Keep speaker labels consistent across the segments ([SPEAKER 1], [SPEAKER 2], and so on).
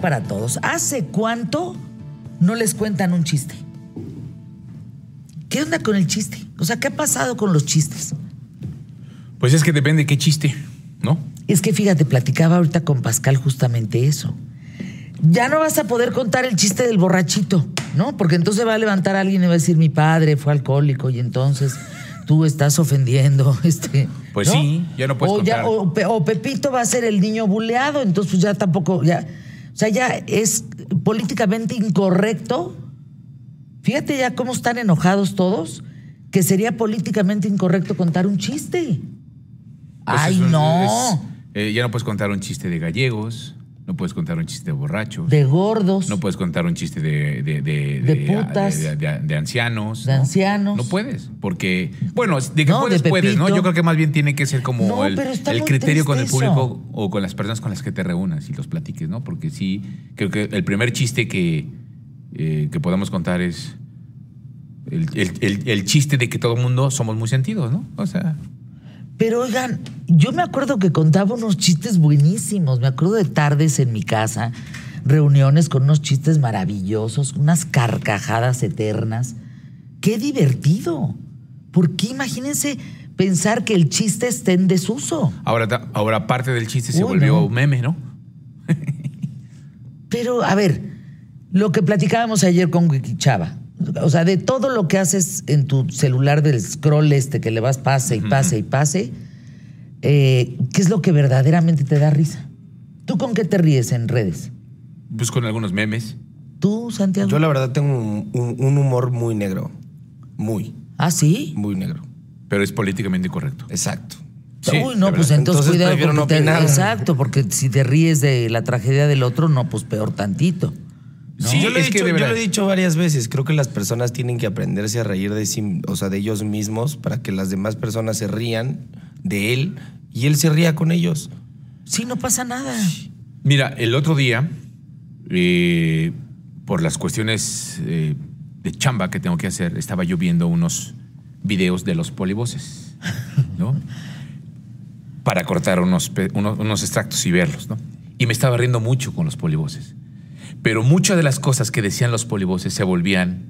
[SPEAKER 1] pregunta para todos. ¿Hace cuánto no les cuentan un chiste? ¿Qué onda con el chiste? O sea, ¿qué ha pasado con los chistes?
[SPEAKER 2] Pues es que depende de qué chiste, ¿no?
[SPEAKER 1] Es que fíjate, platicaba ahorita con Pascal justamente eso. Ya no vas a poder contar el chiste del borrachito, ¿no? Porque entonces va a levantar a alguien y va a decir, mi padre fue alcohólico y entonces tú estás ofendiendo. Este,
[SPEAKER 2] Pues
[SPEAKER 1] ¿no?
[SPEAKER 2] sí, ya no puedes
[SPEAKER 1] o, ya-
[SPEAKER 2] contar.
[SPEAKER 1] o Pe- o Pepito va a ser el niño buleado, entonces pues ya tampoco, ya, sea, ya es políticamente incorrecto. Fíjate ya cómo están enojados todos, que sería políticamente incorrecto contar un chiste.
[SPEAKER 2] Pues
[SPEAKER 1] Ay,
[SPEAKER 2] un-
[SPEAKER 1] no.
[SPEAKER 2] es- eh, ya no puedes contar un chiste de gallegos, no puedes contar un chiste de borrachos.
[SPEAKER 1] De gordos.
[SPEAKER 2] No puedes contar un chiste de, de, de,
[SPEAKER 1] De putas.
[SPEAKER 2] de, ancianos.
[SPEAKER 1] De
[SPEAKER 2] ¿no?
[SPEAKER 1] ancianos.
[SPEAKER 2] No puedes, porque, bueno, de que
[SPEAKER 1] No,
[SPEAKER 2] puedes,
[SPEAKER 1] de
[SPEAKER 2] puedes, ¿no? Yo creo que más bien tiene que ser como
[SPEAKER 1] No,
[SPEAKER 2] el, el criterio con el público o con las personas con las que te reúnas y los platiques, ¿no? Porque sí, creo que el primer chiste que, eh, que podemos contar es el- el chiste de que todo el mundo somos muy sentidos, ¿no? O sea,
[SPEAKER 1] Pero oigan, yo me acuerdo que contaba unos chistes buenísimos. Me acuerdo de tardes en mi casa, reuniones con unos chistes maravillosos, unas carcajadas eternas. ¡Qué divertido! ¿Por qué? Imagínense pensar que el chiste esté en desuso.
[SPEAKER 2] ahora, ahora parte del chiste se
[SPEAKER 1] Uy,
[SPEAKER 2] volvió
[SPEAKER 1] no.
[SPEAKER 2] meme, ¿no?
[SPEAKER 1] Pero, a ver, lo que platicábamos ayer con Wikichava. O sea, de todo lo que haces en tu celular del scroll este que le vas pase y pase y pase, eh, ¿qué es lo que verdaderamente te da risa? ¿Tú con qué te ríes en redes?
[SPEAKER 2] Pues con algunos memes.
[SPEAKER 1] ¿Tú, Santiago?
[SPEAKER 3] Yo la verdad tengo un, un- un humor muy negro. Muy,
[SPEAKER 1] ¿Ah, sí?
[SPEAKER 3] muy negro.
[SPEAKER 2] Pero es políticamente incorrecto.
[SPEAKER 3] Exacto.
[SPEAKER 2] Sí,
[SPEAKER 1] Uy, no, pues entonces,
[SPEAKER 3] Entonces
[SPEAKER 1] cuidado. porque
[SPEAKER 3] no
[SPEAKER 1] te- exacto, porque si te ríes de la tragedia del otro, no, pues peor tantito.
[SPEAKER 2] Sí,
[SPEAKER 3] yo, lo he dicho,
[SPEAKER 2] de
[SPEAKER 3] yo
[SPEAKER 2] verdad.
[SPEAKER 3] lo he dicho varias veces. Creo que las personas tienen que aprenderse a reír de, sí- o sea, de ellos mismos para que las demás personas se rían de él y él se ría con ellos.
[SPEAKER 1] Sí, no pasa nada.
[SPEAKER 2] Mira, el otro día, eh, por las cuestiones eh, de chamba que tengo que hacer, estaba yo viendo unos videos de los polivoces, ¿no? Para cortar unos, unos extractos y verlos, ¿no? Y me estaba riendo mucho con los polivoces. Pero muchas de las cosas que decían los polivoces se volvían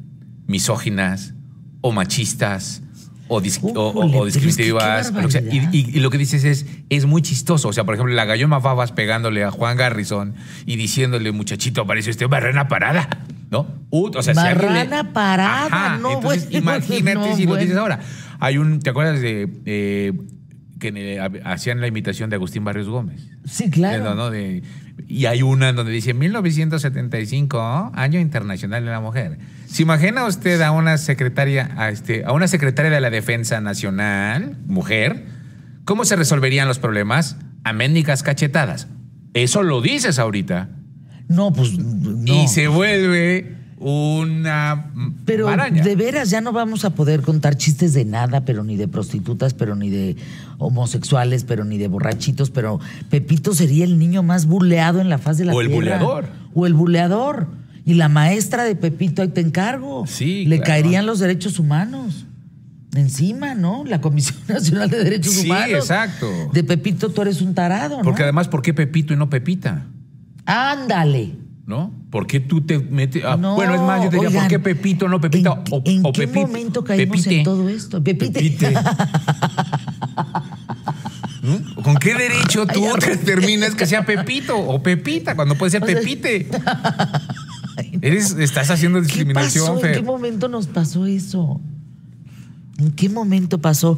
[SPEAKER 2] misóginas o machistas o, dis- o- o
[SPEAKER 1] es que
[SPEAKER 2] discriminativas. o lo sea. y, y- y lo que dices es, es muy chistoso. O sea, por ejemplo, la Galloma Fabas pegándole a Juan Garrison y diciéndole, muchachito, apareció usted barrena parada. ¿No? Uh, o sea, si alguien le-
[SPEAKER 1] Marrana parada, no,
[SPEAKER 2] entonces,
[SPEAKER 1] bueno,
[SPEAKER 2] imagínate
[SPEAKER 1] no,
[SPEAKER 2] si lo
[SPEAKER 1] bueno.
[SPEAKER 2] dices ahora. Hay un, ¿te acuerdas de eh, que hacían la imitación de Agustín Barrios Gómez?
[SPEAKER 1] Sí, claro.
[SPEAKER 2] ¿no? ¿no? De- y hay una en donde dice 1975, año internacional de la mujer. ¿Se imagina usted a una secretaria, a, este, a una secretaria de la Defensa Nacional, mujer? ¿Cómo se resolverían los problemas? A cachetadas. Eso lo dices ahorita.
[SPEAKER 1] No, pues no.
[SPEAKER 2] Y se vuelve una
[SPEAKER 1] Pero
[SPEAKER 2] maraña.
[SPEAKER 1] de veras ya no vamos a poder contar chistes de nada, pero ni de prostitutas, pero ni de homosexuales, pero ni de borrachitos, pero Pepito sería el niño más buleado en la faz de la
[SPEAKER 2] O el
[SPEAKER 1] tierra.
[SPEAKER 2] buleador.
[SPEAKER 1] O el buleador. Y la maestra de Pepito, ahí te encargo.
[SPEAKER 2] Sí,
[SPEAKER 1] Le
[SPEAKER 2] claro.
[SPEAKER 1] caerían los derechos humanos. Encima, ¿no? La Comisión Nacional de Derechos
[SPEAKER 2] Sí,
[SPEAKER 1] Humanos.
[SPEAKER 2] exacto.
[SPEAKER 1] De Pepito tú eres un tarado, ¿no?
[SPEAKER 2] Porque además, ¿por qué Pepito y no Pepita?
[SPEAKER 1] Ándale.
[SPEAKER 2] ¿No? ¿Por qué tú te metes? ah,
[SPEAKER 1] No,
[SPEAKER 2] bueno, es más, yo te diría,
[SPEAKER 1] oigan,
[SPEAKER 2] ¿por qué Pepito no Pepita?
[SPEAKER 1] ¿En,
[SPEAKER 2] o,
[SPEAKER 1] en
[SPEAKER 2] o
[SPEAKER 1] qué momento caímos
[SPEAKER 2] Pepite.
[SPEAKER 1] en todo esto? Pepite.
[SPEAKER 2] Pepite. ¿Mm? ¿Con qué derecho tú
[SPEAKER 1] Ay, ya.
[SPEAKER 2] determinas que sea Pepito o Pepita cuando puede ser
[SPEAKER 1] O sea,
[SPEAKER 2] Pepite? Eres, estás haciendo
[SPEAKER 1] ¿Qué
[SPEAKER 2] discriminación?
[SPEAKER 1] ¿En qué momento nos pasó eso? ¿En qué momento pasó?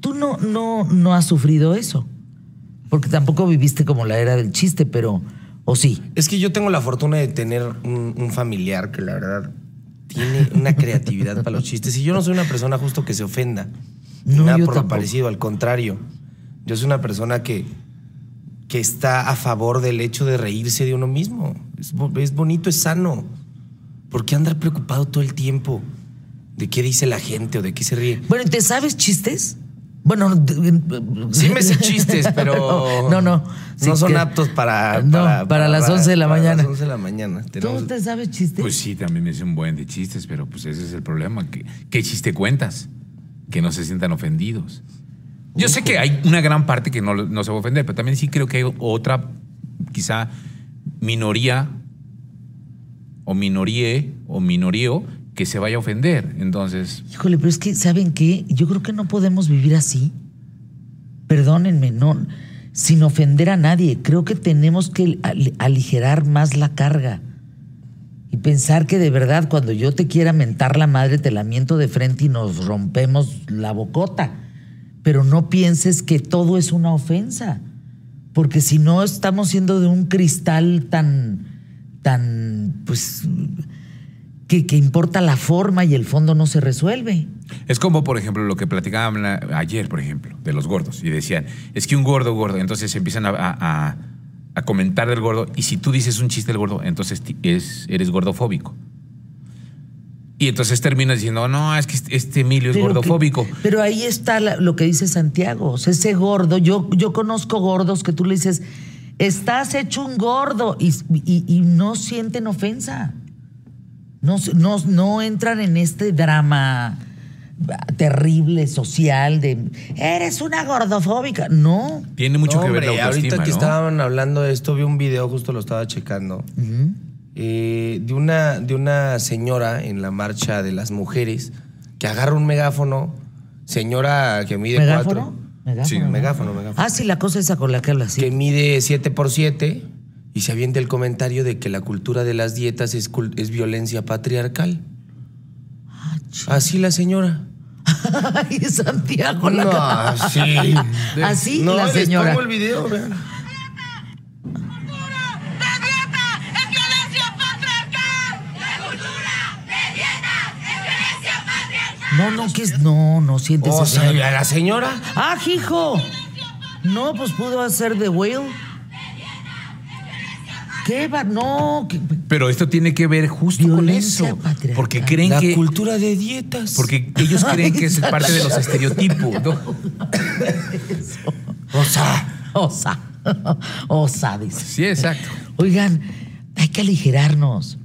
[SPEAKER 1] Tú no, no, no has sufrido eso. Porque tampoco viviste como la era del chiste, pero. ¿O sí?
[SPEAKER 3] Es que yo tengo la fortuna de tener un, un familiar que la verdad tiene una creatividad para los chistes. Y yo no soy una persona justo que se ofenda.
[SPEAKER 1] No,
[SPEAKER 3] nada
[SPEAKER 1] yo
[SPEAKER 3] por lo parecido, al contrario. Yo soy una persona que, que está a favor del hecho de reírse de uno mismo. Es, es bonito, es sano. ¿Por qué andar preocupado todo el tiempo de qué dice la gente o de qué se ríe?
[SPEAKER 1] Bueno, ¿y ¿te sabes chistes? Bueno,
[SPEAKER 3] Sí me sé chistes, pero
[SPEAKER 1] No, no. Sí,
[SPEAKER 3] no son
[SPEAKER 1] que-
[SPEAKER 3] aptos para,
[SPEAKER 1] No, para las 11 de la
[SPEAKER 3] para
[SPEAKER 1] mañana.
[SPEAKER 3] las 11 de la mañana.
[SPEAKER 1] ¿Tú te sabes chistes?
[SPEAKER 2] Pues sí, también me hice un buen de chistes, pero pues ese es el problema. ¿Qué, qué chiste cuentas? Que no se sientan ofendidos. Yo sé que hay una gran parte que no, no se va a ofender, pero también sí creo que hay otra, quizá, minoría o minoríe o minorío que se vaya a ofender. Entonces,
[SPEAKER 1] Híjole, pero es que, ¿saben qué? Yo creo que no podemos vivir así. Perdónenme, no, sin ofender a nadie. Creo que tenemos que al- aligerar más la carga. Y pensar que de verdad, cuando yo te quiera mentar la madre, te la miento de frente y nos rompemos la bocota. Pero no pienses que todo es una ofensa. Porque si no, estamos siendo de un cristal tan, tan, pues, que, que importa la forma y el fondo no se resuelve.
[SPEAKER 2] es como, por ejemplo, lo que platicaban la- ayer, por ejemplo, de los gordos. Y decían, es que un gordo, gordo. Entonces empiezan a, a- comentar del gordo. Y si tú dices un chiste del gordo, entonces es, eres gordofóbico. Y entonces terminas diciendo, no, es que este- este Emilio es
[SPEAKER 1] Pero que-
[SPEAKER 2] gordofóbico.
[SPEAKER 1] pero ahí está la- lo que dice Santiago. O sea, ese gordo, yo, yo conozco gordos que tú le dices, estás hecho un gordo y, y- y no sienten ofensa. No, no, no entran en este drama terrible social de eres una gordofóbica. No.
[SPEAKER 2] Tiene mucho
[SPEAKER 3] No,
[SPEAKER 2] que ver la autoestima,
[SPEAKER 3] ahorita que
[SPEAKER 2] ¿no?
[SPEAKER 3] estaban hablando de esto, vi un video, justo lo estaba checando, eh, de, una, de una señora en la marcha de las mujeres que agarra un megáfono, señora que mide
[SPEAKER 1] ¿Megáfono?
[SPEAKER 3] cuatro.
[SPEAKER 1] Megáfono,
[SPEAKER 3] Sí,
[SPEAKER 1] ¿no?
[SPEAKER 3] megáfono, megáfono.
[SPEAKER 1] Ah, sí, la cosa esa con la que hablas. sí.
[SPEAKER 3] Que mide 7 por 7 y se avienta el comentario de que la cultura de las dietas es, es violencia patriarcal.
[SPEAKER 1] Ah,
[SPEAKER 3] Así la señora.
[SPEAKER 1] Ay, Santiago. la
[SPEAKER 3] No, sí.
[SPEAKER 1] Así
[SPEAKER 3] No,
[SPEAKER 1] la
[SPEAKER 3] les
[SPEAKER 1] señora.
[SPEAKER 3] pongo el video, vean.
[SPEAKER 1] No, no, que es. No, no sientes
[SPEAKER 3] O
[SPEAKER 1] eso.
[SPEAKER 3] sea, ¿a la señora?
[SPEAKER 1] ¡Ah, hijo! No, pues pudo hacer The Whale. ¿Qué va? No, que-
[SPEAKER 2] Pero esto tiene que ver justo con eso.
[SPEAKER 1] patriarcal.
[SPEAKER 2] Porque creen
[SPEAKER 3] La
[SPEAKER 2] que.
[SPEAKER 3] cultura de dietas.
[SPEAKER 2] Porque ellos creen que es parte de los estereotipos, ¿no?
[SPEAKER 3] O sea,
[SPEAKER 1] osa. Osa, dice.
[SPEAKER 2] Sí, exacto.
[SPEAKER 1] Oigan, hay que aligerarnos.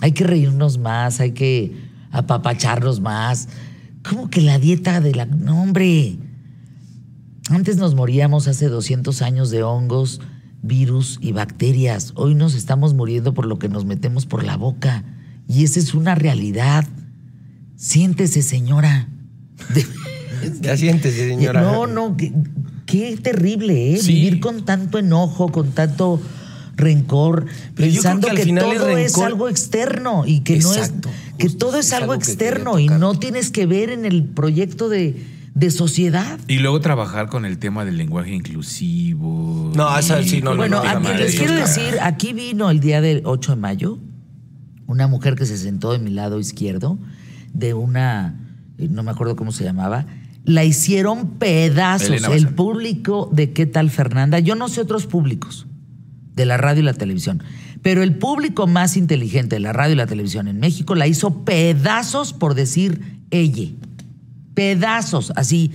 [SPEAKER 1] Hay que reírnos más, hay que apapacharnos más. ¿Cómo que la dieta de la... No, hombre. Antes nos moríamos hace 200 años de hongos, virus y bacterias. Hoy nos estamos muriendo por lo que nos metemos por la boca. Y esa es una realidad. Siéntese, señora.
[SPEAKER 3] Ya siéntese, señora.
[SPEAKER 1] no, no, qué, qué terrible, ¿eh?
[SPEAKER 2] Sí.
[SPEAKER 1] Vivir con tanto enojo, con tanto rencor,
[SPEAKER 3] Pero
[SPEAKER 1] pensando que,
[SPEAKER 3] final
[SPEAKER 1] todo es algo externo y que
[SPEAKER 3] Exacto,
[SPEAKER 1] no es que todo es,
[SPEAKER 3] es
[SPEAKER 1] algo externo y no tienes que ver en el proyecto de, de sociedad.
[SPEAKER 2] Y luego trabajar con el tema del lenguaje inclusivo.
[SPEAKER 3] No, esa sí, no,
[SPEAKER 1] Bueno,
[SPEAKER 3] no,
[SPEAKER 1] aquí les quiero decir, aquí vino el día del 8 de mayo una mujer que se sentó de mi lado izquierdo de una, eh, no me acuerdo cómo se llamaba, la hicieron pedazos
[SPEAKER 2] Elena
[SPEAKER 1] el
[SPEAKER 2] Bazán.
[SPEAKER 1] público de qué tal Fernanda. Yo no sé otros públicos de la radio y la televisión, pero el público más inteligente de la radio y la televisión en México la hizo pedazos por decir ella. Pedazos, así.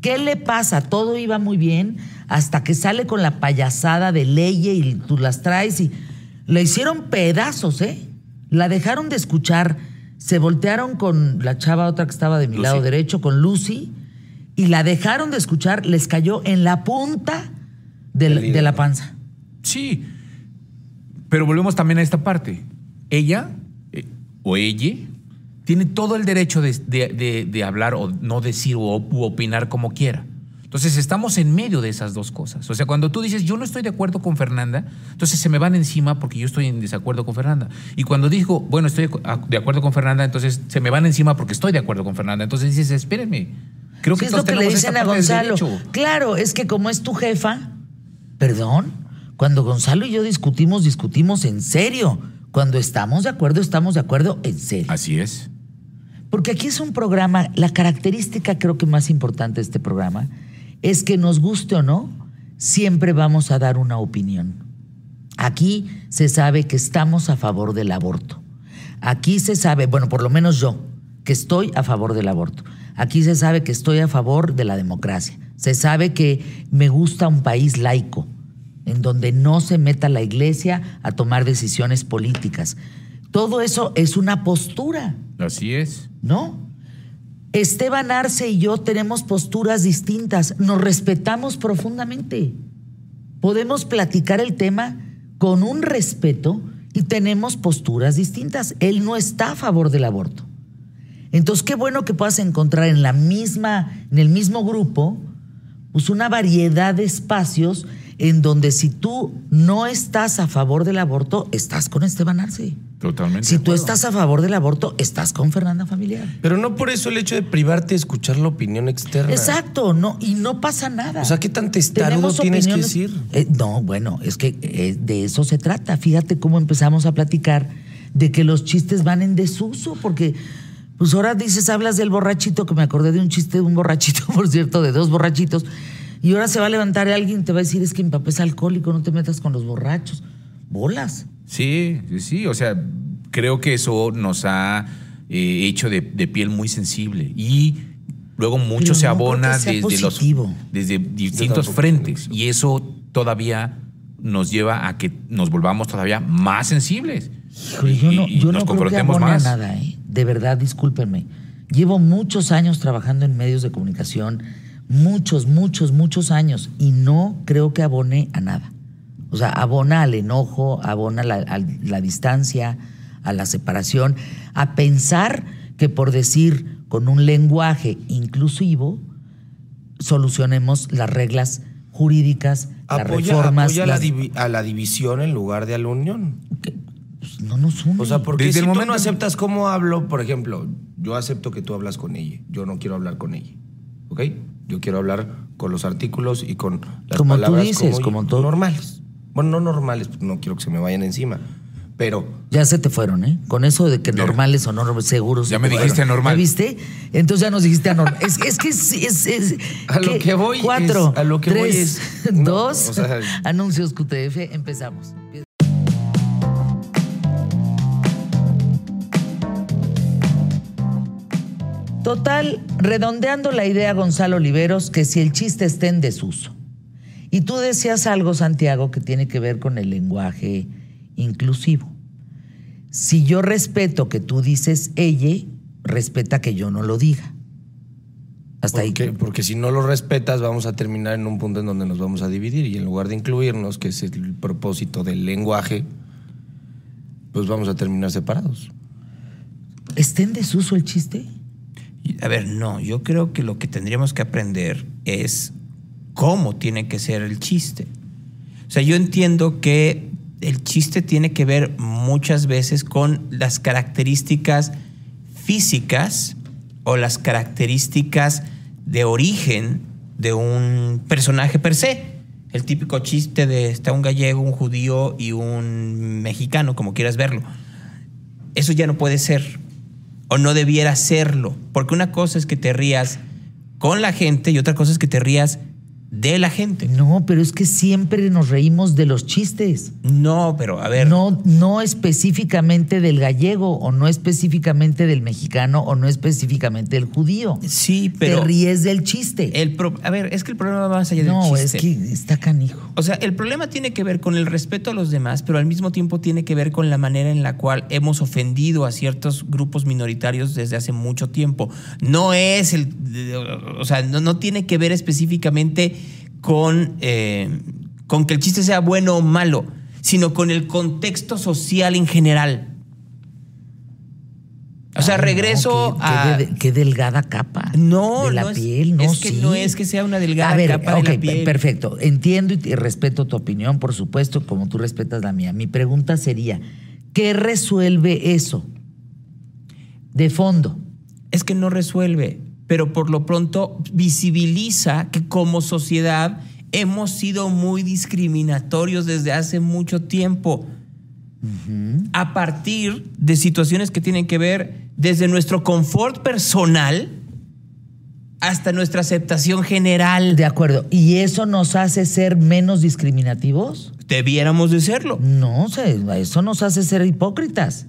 [SPEAKER 1] ¿Qué le pasa? Todo iba muy bien hasta que sale con la payasada de ley y tú las traes y le hicieron pedazos, ¿eh? La dejaron de escuchar, se voltearon con la chava otra que estaba de mi
[SPEAKER 2] Lucy.
[SPEAKER 1] lado derecho, con Lucy, y la dejaron de escuchar, les cayó en la punta de la panza.
[SPEAKER 2] Sí. Pero volvemos también a esta parte. Ella, eh, o ella, tiene todo el derecho de, de- de- de hablar o no decir o u opinar como quiera. Entonces estamos en medio de esas dos cosas. O sea, cuando tú dices yo no estoy de acuerdo con Fernanda, entonces se me van encima porque yo estoy en desacuerdo con Fernanda. Y cuando digo, bueno, estoy de acuerdo con Fernanda, entonces se me van encima porque estoy de acuerdo con Fernanda. Entonces dices, espérenme. Creo
[SPEAKER 1] Sí,
[SPEAKER 2] que
[SPEAKER 1] es lo que le dicen a Gonzalo. Claro, es que como es tu jefa, perdón, cuando Gonzalo y yo discutimos, discutimos en serio. Cuando estamos de acuerdo, estamos de acuerdo en serio.
[SPEAKER 2] Así es.
[SPEAKER 1] Porque aquí es un programa, la característica creo que más importante de este programa es que nos guste o no, siempre vamos a dar una opinión. Aquí se sabe que estamos a favor del aborto. Aquí se sabe, bueno, por lo menos yo, que estoy a favor del aborto. Aquí se sabe que estoy a favor de la democracia. Se sabe que me gusta un país laico, en donde no se meta la iglesia a tomar decisiones políticas. Todo eso es una postura.
[SPEAKER 2] Así es.
[SPEAKER 1] ¿no? Esteban Arce y yo tenemos posturas distintas, nos respetamos profundamente. Podemos platicar el tema con un respeto Y tenemos posturas distintas. Él no está a favor del aborto. Entonces, qué bueno que puedas encontrar en la misma, en el mismo grupo, pues una variedad de espacios en donde si tú no estás a favor del aborto, estás con Esteban Arce.
[SPEAKER 2] Totalmente.
[SPEAKER 1] Si tú estás a favor del aborto, estás con Fernanda Familiar.
[SPEAKER 3] Pero no por eso el hecho de privarte de escuchar la opinión externa.
[SPEAKER 1] Exacto, no, y no pasa nada.
[SPEAKER 3] O sea, ¿qué tan testarudo tienes que decir?
[SPEAKER 1] Eh, no, bueno, es que eh, de eso se trata. Fíjate cómo empezamos a platicar de que los chistes van en desuso, porque pues ahora dices, hablas del borrachito, que me acordé de un chiste de un borrachito, por cierto, de dos borrachitos, y ahora se va a levantar alguien y te va a decir, es que mi papá es alcohólico, no te metas con los borrachos. Bolas.
[SPEAKER 2] Sí, sí, sí. O sea, creo que eso nos ha eh, hecho de, de piel muy sensible. Y luego mucho
[SPEAKER 1] Pero
[SPEAKER 2] se
[SPEAKER 1] no creo
[SPEAKER 2] abona
[SPEAKER 1] que
[SPEAKER 2] desde, los, desde distintos frentes. Y eso todavía nos lleva a que nos volvamos todavía más sensibles.
[SPEAKER 1] Híjole, yo no,
[SPEAKER 2] Y-
[SPEAKER 1] yo
[SPEAKER 2] nos
[SPEAKER 1] no creo que
[SPEAKER 2] confrontemos
[SPEAKER 1] abone a
[SPEAKER 2] más.
[SPEAKER 1] nada, ¿eh? De verdad, discúlpenme. Llevo muchos años trabajando en medios de comunicación, muchos, muchos, muchos años, y no creo que abone a nada. O sea, abona al enojo, abona a la, a la distancia, a la separación, a pensar que por decir con un lenguaje inclusivo solucionemos las reglas jurídicas, las reformas.
[SPEAKER 3] apoya a, la a división en lugar de a la unión.
[SPEAKER 1] pues, no nos une.
[SPEAKER 3] O sea, porque
[SPEAKER 2] Desde
[SPEAKER 3] si
[SPEAKER 2] el
[SPEAKER 3] tú
[SPEAKER 2] momento-
[SPEAKER 3] no aceptas cómo hablo, por ejemplo, yo acepto que tú hablas con ella, yo no quiero hablar con ella, ¿ok? Yo quiero hablar con los artículos y con las
[SPEAKER 1] Como tú
[SPEAKER 3] palabras
[SPEAKER 1] dices, como todo.
[SPEAKER 3] normales. Bueno, no normales, no quiero que se me vayan encima, pero
[SPEAKER 1] Ya se te fueron, ¿eh? Con eso de que
[SPEAKER 2] Ya.
[SPEAKER 1] normales o no normales, seguros.
[SPEAKER 2] Ya me dijiste normal.
[SPEAKER 1] ¿Ya viste? Entonces ya nos dijiste anormal. es, es que es, es- es-
[SPEAKER 3] A lo que voy
[SPEAKER 1] Cuatro,
[SPEAKER 3] es- a lo que
[SPEAKER 1] tres,
[SPEAKER 3] voy es- no,
[SPEAKER 1] dos,
[SPEAKER 3] o sea-
[SPEAKER 1] anuncios QTF, empezamos. Total, redondeando la idea, Gonzalo Oliveros, que si el chiste está en desuso. Y tú decías algo, Santiago, que tiene que ver con el lenguaje inclusivo. Si yo respeto que tú dices ella, respeta que yo no lo diga. Hasta ahí.
[SPEAKER 3] porque, porque si no lo respetas vamos a terminar en un punto en donde nos vamos a dividir y en lugar de incluirnos, que es el propósito del lenguaje, pues vamos a terminar separados.
[SPEAKER 1] ¿Está en desuso el chiste?
[SPEAKER 4] A ver, no, yo creo que lo que tendríamos que aprender es cómo tiene que ser el chiste. O sea, yo entiendo que el chiste tiene que ver muchas veces con las características físicas o las características de origen de un personaje per se. El típico chiste de está un gallego, un judío y un mexicano, como quieras verlo. Eso ya no puede ser o no debiera serlo, porque una cosa es que te rías con la gente y otra cosa es que te rías de la gente.
[SPEAKER 1] No, pero es que siempre nos reímos de los chistes.
[SPEAKER 4] No, pero a ver,
[SPEAKER 1] No, no específicamente del gallego, o no específicamente del mexicano, o no específicamente del judío.
[SPEAKER 4] sí, pero
[SPEAKER 1] Te ríes del chiste.
[SPEAKER 4] el pro- a ver, es que el problema va más allá
[SPEAKER 1] no,
[SPEAKER 4] del
[SPEAKER 1] es
[SPEAKER 4] chiste.
[SPEAKER 1] que está canijo.
[SPEAKER 4] O sea, el problema tiene que ver con el respeto a los demás, pero al mismo tiempo tiene que ver con la manera en la cual hemos ofendido a ciertos grupos minoritarios desde hace mucho tiempo. No es el. O sea, no, no tiene que ver específicamente con, eh, con que el chiste sea bueno o malo, sino con el contexto social en general. O sea,
[SPEAKER 1] Ay,
[SPEAKER 4] regreso
[SPEAKER 1] qué
[SPEAKER 4] a.
[SPEAKER 1] de- qué delgada capa.
[SPEAKER 4] No,
[SPEAKER 1] de la
[SPEAKER 4] no es-
[SPEAKER 1] piel, no
[SPEAKER 4] es que
[SPEAKER 1] sí.
[SPEAKER 4] no es que sea una delgada
[SPEAKER 1] A ver,
[SPEAKER 4] capa de la piel.
[SPEAKER 1] Perfecto. Entiendo y respeto tu opinión, por supuesto, como tú respetas la mía. Mi pregunta sería: ¿qué resuelve eso? De fondo.
[SPEAKER 4] es que no resuelve, pero por lo pronto visibiliza que como sociedad hemos sido muy discriminatorios desde hace mucho tiempo. A partir de situaciones que tienen que ver desde nuestro confort personal hasta nuestra aceptación general.
[SPEAKER 1] De acuerdo. ¿Y eso nos hace ser menos discriminativos?
[SPEAKER 4] Debiéramos de serlo.
[SPEAKER 1] No, eso nos hace ser hipócritas.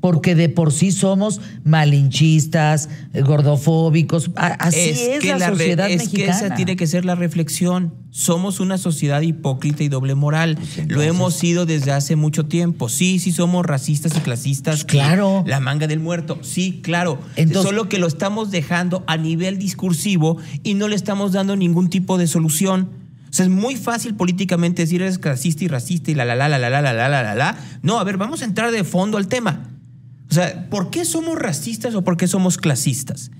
[SPEAKER 1] Porque de por sí somos malinchistas, gordofóbicos. Así es, la,
[SPEAKER 4] re-
[SPEAKER 1] sociedad
[SPEAKER 4] es que
[SPEAKER 1] mexicana.
[SPEAKER 4] esa tiene que ser la reflexión. Somos una sociedad hipócrita y doble moral. Lo
[SPEAKER 1] entonces-
[SPEAKER 4] hemos sido desde hace mucho tiempo. Sí, sí somos racistas y clasistas.
[SPEAKER 1] Pues claro.
[SPEAKER 4] La manga del muerto. Sí, claro.
[SPEAKER 1] Entonces-
[SPEAKER 4] Solo que lo estamos dejando a nivel discursivo y no le estamos dando ningún tipo de solución. O sea, es muy fácil políticamente decir eres clasista y racista y la la la la la la la la la la. No, a ver, vamos a entrar de fondo al tema. O sea, ¿por qué somos racistas o por qué somos clasistas?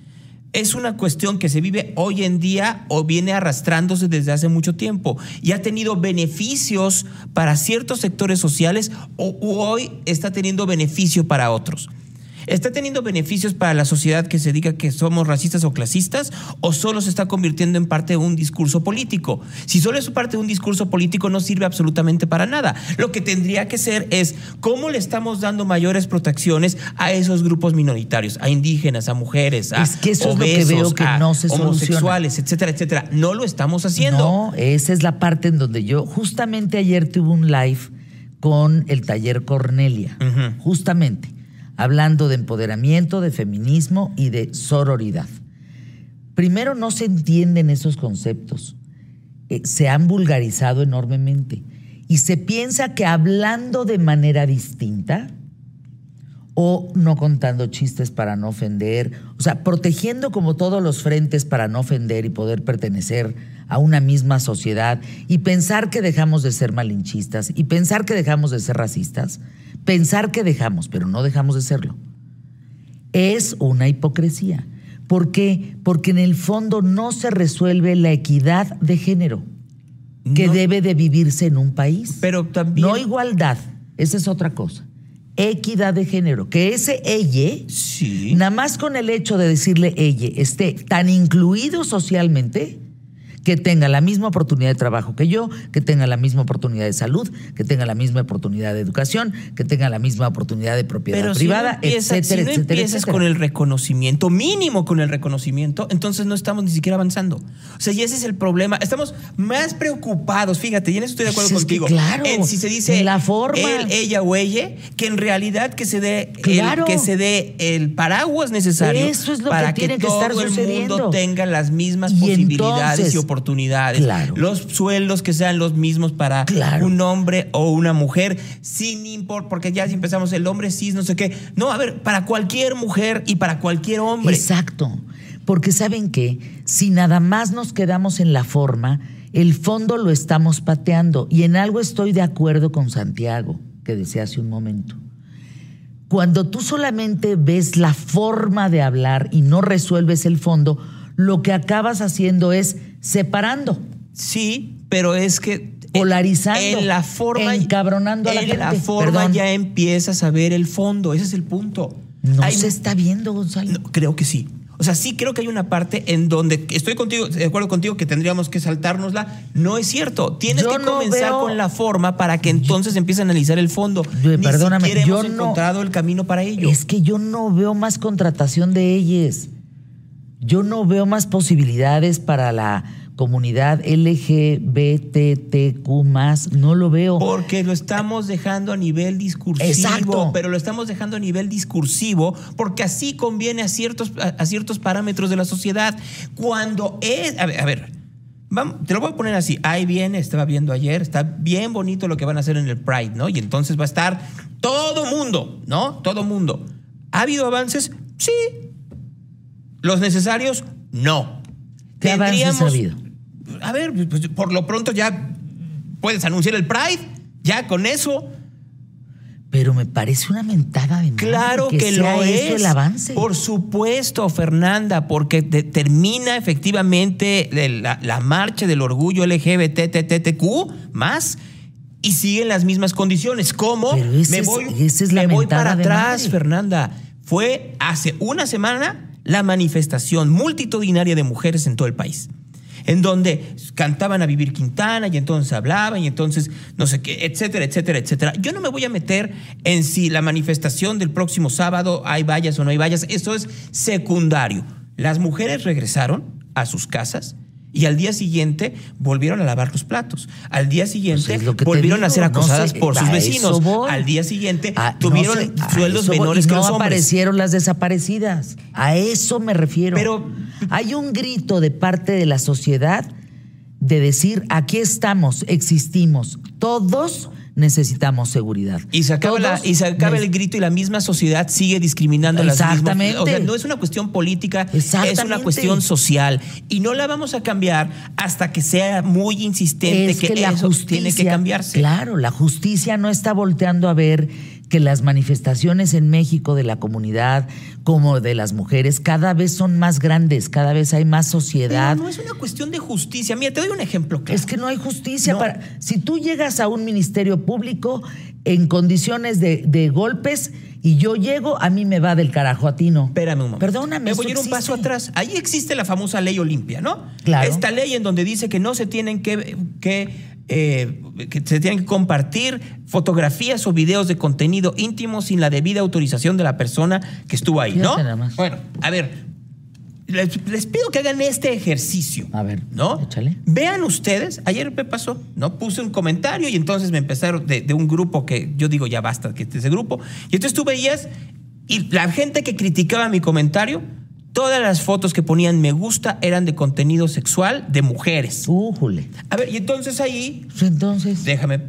[SPEAKER 4] Es una cuestión que se vive hoy en día o viene arrastrándose desde hace mucho tiempo y ha tenido beneficios para ciertos sectores sociales o hoy está teniendo beneficio para otros. ¿Está teniendo beneficios para la sociedad que se diga que somos racistas o clasistas o solo se está convirtiendo en parte de un discurso político? Si solo es parte de un discurso político no sirve absolutamente para nada. Lo que tendría que ser es cómo le estamos dando mayores protecciones a esos grupos minoritarios, a indígenas, a mujeres, a
[SPEAKER 1] Es que eso es lo que
[SPEAKER 4] obesos,
[SPEAKER 1] veo que
[SPEAKER 4] a
[SPEAKER 1] no se soluciona.
[SPEAKER 4] homosexuales, etcétera, etcétera. No lo estamos haciendo.
[SPEAKER 1] No, esa es la parte en donde yo, justamente ayer tuve un live con el taller Cornelia, justamente, hablando de empoderamiento, de feminismo y de sororidad. Primero, no se entienden esos conceptos. Eh, se han vulgarizado enormemente. Y se piensa que hablando de manera distinta, o no contando chistes para no ofender, o sea, protegiendo como todos los frentes para no ofender y poder pertenecer a una misma sociedad y pensar que dejamos de ser malinchistas y pensar que dejamos de ser racistas, pensar que dejamos, pero no dejamos de serlo. Es una hipocresía. ¿Por qué? Porque en el fondo no se resuelve la equidad de género que
[SPEAKER 4] No.
[SPEAKER 1] debe de vivirse en un país.
[SPEAKER 4] Pero también-
[SPEAKER 1] No igualdad, esa es otra cosa. Equidad de género, que ese ella,
[SPEAKER 4] Sí.
[SPEAKER 1] nada más con el hecho de decirle ella, esté tan incluido socialmente que tenga la misma oportunidad de trabajo que yo, que tenga la misma oportunidad de salud, que tenga la misma oportunidad de educación, que tenga la misma oportunidad de propiedad
[SPEAKER 4] Pero
[SPEAKER 1] privada,
[SPEAKER 4] si no empiezas,
[SPEAKER 1] etcétera,
[SPEAKER 4] si no
[SPEAKER 1] etcétera,
[SPEAKER 4] empiezas
[SPEAKER 1] etcétera.
[SPEAKER 4] con el reconocimiento, mínimo con el reconocimiento, entonces no estamos ni siquiera avanzando. O sea, y ese es el problema. Estamos más preocupados, fíjate, y en eso estoy de acuerdo
[SPEAKER 1] Pues es que
[SPEAKER 4] contigo.
[SPEAKER 1] claro,
[SPEAKER 4] en si se dice
[SPEAKER 1] la forma.
[SPEAKER 4] él, ella o ella, que en realidad que se dé el-
[SPEAKER 1] Claro.
[SPEAKER 4] que se dé el paraguas necesario
[SPEAKER 1] Eso es lo que
[SPEAKER 4] para
[SPEAKER 1] tiene que
[SPEAKER 4] todo
[SPEAKER 1] estar
[SPEAKER 4] el mundo tenga las mismas
[SPEAKER 1] Y
[SPEAKER 4] posibilidades
[SPEAKER 1] entonces,
[SPEAKER 4] y oportunidades.
[SPEAKER 1] Claro.
[SPEAKER 4] Los sueldos que sean los mismos para
[SPEAKER 1] Claro.
[SPEAKER 4] un hombre o una mujer, sin import, porque ya si empezamos el hombre cis, no sé qué. No, a ver, para cualquier mujer y para cualquier hombre.
[SPEAKER 1] Exacto. Porque saben que si nada más nos quedamos en la forma, el fondo lo estamos pateando. Y en algo estoy de acuerdo con Santiago, que decía hace un momento. Cuando tú solamente ves la forma de hablar y no resuelves el fondo, lo que acabas haciendo es separando.
[SPEAKER 4] Sí, pero es que
[SPEAKER 1] Polarizando,
[SPEAKER 4] en la forma
[SPEAKER 1] encabronando a la
[SPEAKER 4] en la
[SPEAKER 1] gente.
[SPEAKER 4] forma
[SPEAKER 1] Perdón.
[SPEAKER 4] ya empiezas a ver el fondo, ese es el punto.
[SPEAKER 1] No
[SPEAKER 4] Hay-
[SPEAKER 1] se está viendo, Gonzalo.
[SPEAKER 4] No, creo que sí. O sea, sí creo que hay una parte en donde estoy contigo, de acuerdo contigo que tendríamos que saltárnosla. No es cierto. Tienes
[SPEAKER 1] Yo
[SPEAKER 4] que
[SPEAKER 1] no
[SPEAKER 4] comenzar
[SPEAKER 1] veo-
[SPEAKER 4] con la forma para que entonces empiece a analizar el fondo.
[SPEAKER 1] Yo-
[SPEAKER 4] Ni
[SPEAKER 1] perdóname,
[SPEAKER 4] siquiera
[SPEAKER 1] yo
[SPEAKER 4] hemos
[SPEAKER 1] no-
[SPEAKER 4] encontrado el camino para ello.
[SPEAKER 1] Es que yo no veo más contratación de ellas. Yo no veo más posibilidades para la comunidad LGBTQ No lo veo.
[SPEAKER 4] Porque lo estamos dejando a nivel discursivo.
[SPEAKER 1] Exacto.
[SPEAKER 4] Pero lo estamos dejando a nivel discursivo porque así conviene a ciertos, a, a ciertos parámetros de la sociedad. Cuando es. A ver, a ver. Vamos, te lo voy a poner así. Ahí viene, estaba viendo ayer, está bien bonito lo que van a hacer en el Pride, ¿no? Y entonces va a estar todo mundo, ¿no? Todo mundo. ¿Ha habido avances? Sí. ¿Los necesarios? No.
[SPEAKER 1] ¿Qué ha habido?
[SPEAKER 4] A ver, pues, por lo pronto ya puedes anunciar el Pride, ya con eso.
[SPEAKER 1] Pero me parece una mentada de
[SPEAKER 4] Claro que, lo es.
[SPEAKER 1] el avance.
[SPEAKER 4] Por supuesto, Fernanda, porque determina efectivamente la, la marcha del orgullo LGBTTTQ más y siguen las mismas condiciones. ¿Cómo?
[SPEAKER 1] Pero ese
[SPEAKER 4] me
[SPEAKER 1] es-
[SPEAKER 4] voy,
[SPEAKER 1] esa es la
[SPEAKER 4] me voy para atrás,
[SPEAKER 1] madre.
[SPEAKER 4] Fernanda. Fue hace una semana la manifestación multitudinaria de mujeres en todo el país en donde cantaban a Vivir Quintana y entonces hablaban y entonces no sé qué, etcétera, etcétera, etcétera. Yo no me voy a meter en si la manifestación del próximo sábado hay vallas o no hay vallas, eso es secundario. Las mujeres regresaron a sus casas y al día siguiente volvieron a lavar los platos. Al día siguiente
[SPEAKER 1] Pues es lo que te
[SPEAKER 4] volvieron a ser
[SPEAKER 1] no
[SPEAKER 4] acosadas
[SPEAKER 1] sé,
[SPEAKER 4] por sus vecinos. Al día siguiente
[SPEAKER 1] Ah, no
[SPEAKER 4] tuvieron
[SPEAKER 1] sé,
[SPEAKER 4] sueldos menores que
[SPEAKER 1] no
[SPEAKER 4] los
[SPEAKER 1] aparecieron las desaparecidas. A eso me refiero.
[SPEAKER 4] Pero-
[SPEAKER 1] hay un grito de parte de la sociedad de decir, aquí estamos, existimos, todos necesitamos seguridad.
[SPEAKER 4] Y se acaba, la-
[SPEAKER 1] Todos
[SPEAKER 4] y se acaba
[SPEAKER 1] ne-
[SPEAKER 4] el grito y la misma sociedad sigue discriminando a las mismas.
[SPEAKER 1] Exactamente.
[SPEAKER 4] O sea, no es una cuestión política, es una
[SPEAKER 1] Exactamente.
[SPEAKER 4] cuestión social. Y no la vamos a cambiar hasta que sea muy insistente
[SPEAKER 1] es
[SPEAKER 4] que,
[SPEAKER 1] que, la
[SPEAKER 4] eso
[SPEAKER 1] justicia
[SPEAKER 4] tiene que cambiarse.
[SPEAKER 1] Claro, la justicia no está volteando a ver que las manifestaciones en México de la comunidad como de las mujeres cada vez son más grandes, cada vez hay más sociedad.
[SPEAKER 4] Pero no es una cuestión de justicia. Mira, te doy un ejemplo claro.
[SPEAKER 1] Es que no hay justicia
[SPEAKER 4] No.
[SPEAKER 1] para. Si tú llegas a un ministerio público en condiciones de, de golpes y yo llego, a mí me va del carajo, a ti no.
[SPEAKER 4] Espérame un momento.
[SPEAKER 1] Perdóname.
[SPEAKER 4] Me voy a ir un paso atrás. Ahí existe la famosa ley Olimpia, ¿no?
[SPEAKER 1] Claro.
[SPEAKER 4] Esta ley en donde dice que no se tienen que, que, eh, que se tienen que compartir fotografías o videos de contenido íntimo sin la debida autorización de la persona que estuvo ahí, ¿no? Bueno, a ver. Les, les pido que hagan este ejercicio.
[SPEAKER 1] A ver,
[SPEAKER 4] ¿no?
[SPEAKER 1] échale.
[SPEAKER 4] Vean ustedes, ayer me pasó, ¿no? Puse un comentario y entonces me empezaron de, de un grupo que yo digo, ya basta que este ese grupo. Y entonces tú veías y la gente que criticaba mi comentario, todas las fotos que ponían me gusta eran de contenido sexual de mujeres.
[SPEAKER 1] Újule.
[SPEAKER 4] A ver, y entonces ahí,
[SPEAKER 1] Pues Entonces.
[SPEAKER 4] déjame,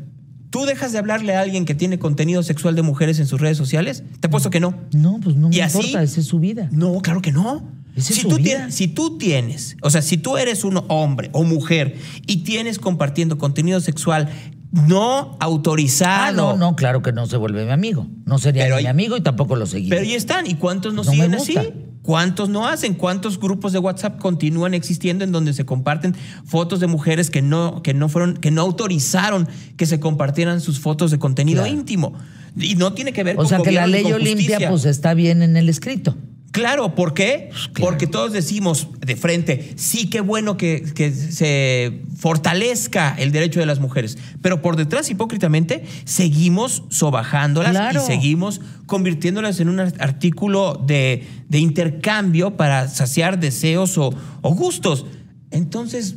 [SPEAKER 4] ¿tú dejas de hablarle a alguien que tiene contenido sexual de mujeres en sus redes sociales? Te apuesto que no.
[SPEAKER 1] No, pues no me
[SPEAKER 4] ¿Y así?
[SPEAKER 1] importa, esa es su vida.
[SPEAKER 4] No, claro que no.
[SPEAKER 1] Esa es
[SPEAKER 4] Si
[SPEAKER 1] su
[SPEAKER 4] tú,
[SPEAKER 1] vida.
[SPEAKER 4] tienes, si tú tienes, o sea, si tú eres un hombre o mujer y tienes compartiendo contenido sexual no autorizado.
[SPEAKER 1] Ah, no, no, claro que no se vuelve mi amigo. No sería
[SPEAKER 4] Pero
[SPEAKER 1] mi
[SPEAKER 4] ahí-
[SPEAKER 1] amigo y tampoco lo seguiría.
[SPEAKER 4] Pero ahí están. ¿Y cuántos no,
[SPEAKER 1] No
[SPEAKER 4] siguen así? ¿Cuántos no hacen? ¿Cuántos grupos de WhatsApp continúan existiendo en donde se comparten fotos de mujeres que no, que no fueron, que no autorizaron que se compartieran sus fotos de contenido
[SPEAKER 1] Claro.
[SPEAKER 4] íntimo? Y no tiene que ver
[SPEAKER 1] o
[SPEAKER 4] con
[SPEAKER 1] sea que la ley Olimpia pues está bien en el escrito.
[SPEAKER 4] Claro, ¿por qué?
[SPEAKER 1] Pues, claro.
[SPEAKER 4] Porque todos decimos de frente, sí, qué bueno que, que se fortalezca el derecho de las mujeres, pero por detrás, hipócritamente, seguimos sobajándolas
[SPEAKER 1] Claro.
[SPEAKER 4] y seguimos convirtiéndolas en un ar- artículo de, de intercambio para saciar deseos o, o gustos. Entonces,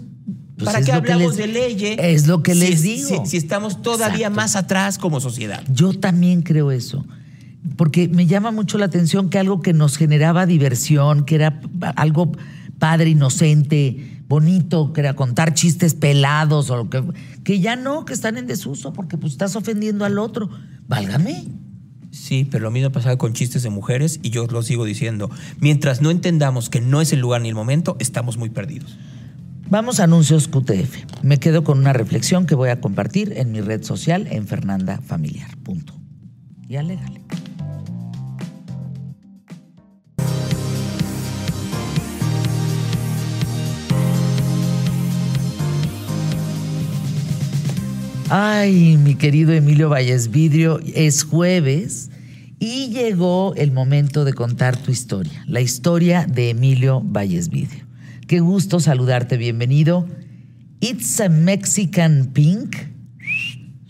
[SPEAKER 1] Pues
[SPEAKER 4] ¿para qué
[SPEAKER 1] que
[SPEAKER 4] hablamos
[SPEAKER 1] les-
[SPEAKER 4] de leyes?
[SPEAKER 1] es lo que
[SPEAKER 4] si
[SPEAKER 1] les
[SPEAKER 4] es-
[SPEAKER 1] digo.
[SPEAKER 4] Si, si estamos todavía
[SPEAKER 1] Exacto.
[SPEAKER 4] más atrás como sociedad.
[SPEAKER 1] Yo también creo eso. Porque me llama mucho la atención que algo que nos generaba diversión, que era algo padre, inocente, bonito, que era contar chistes pelados o lo que, que ya no, que están en desuso porque pues estás ofendiendo al otro. Válgame.
[SPEAKER 4] Sí, pero lo mismo pasaba con chistes de mujeres y yo lo sigo diciendo. Mientras no entendamos que no es el lugar ni el momento, estamos muy perdidos.
[SPEAKER 1] Vamos a anuncios QTF. Me quedo con una reflexión que voy a compartir en mi red social en Fernanda Familiar. Punto. Y alégale. Ay, mi querido Emilio Valles Vidrio, es jueves y llegó el momento de contar tu historia, la historia de Emilio Valles Vidrio. Qué gusto saludarte, bienvenido. It's a Mexican Pink.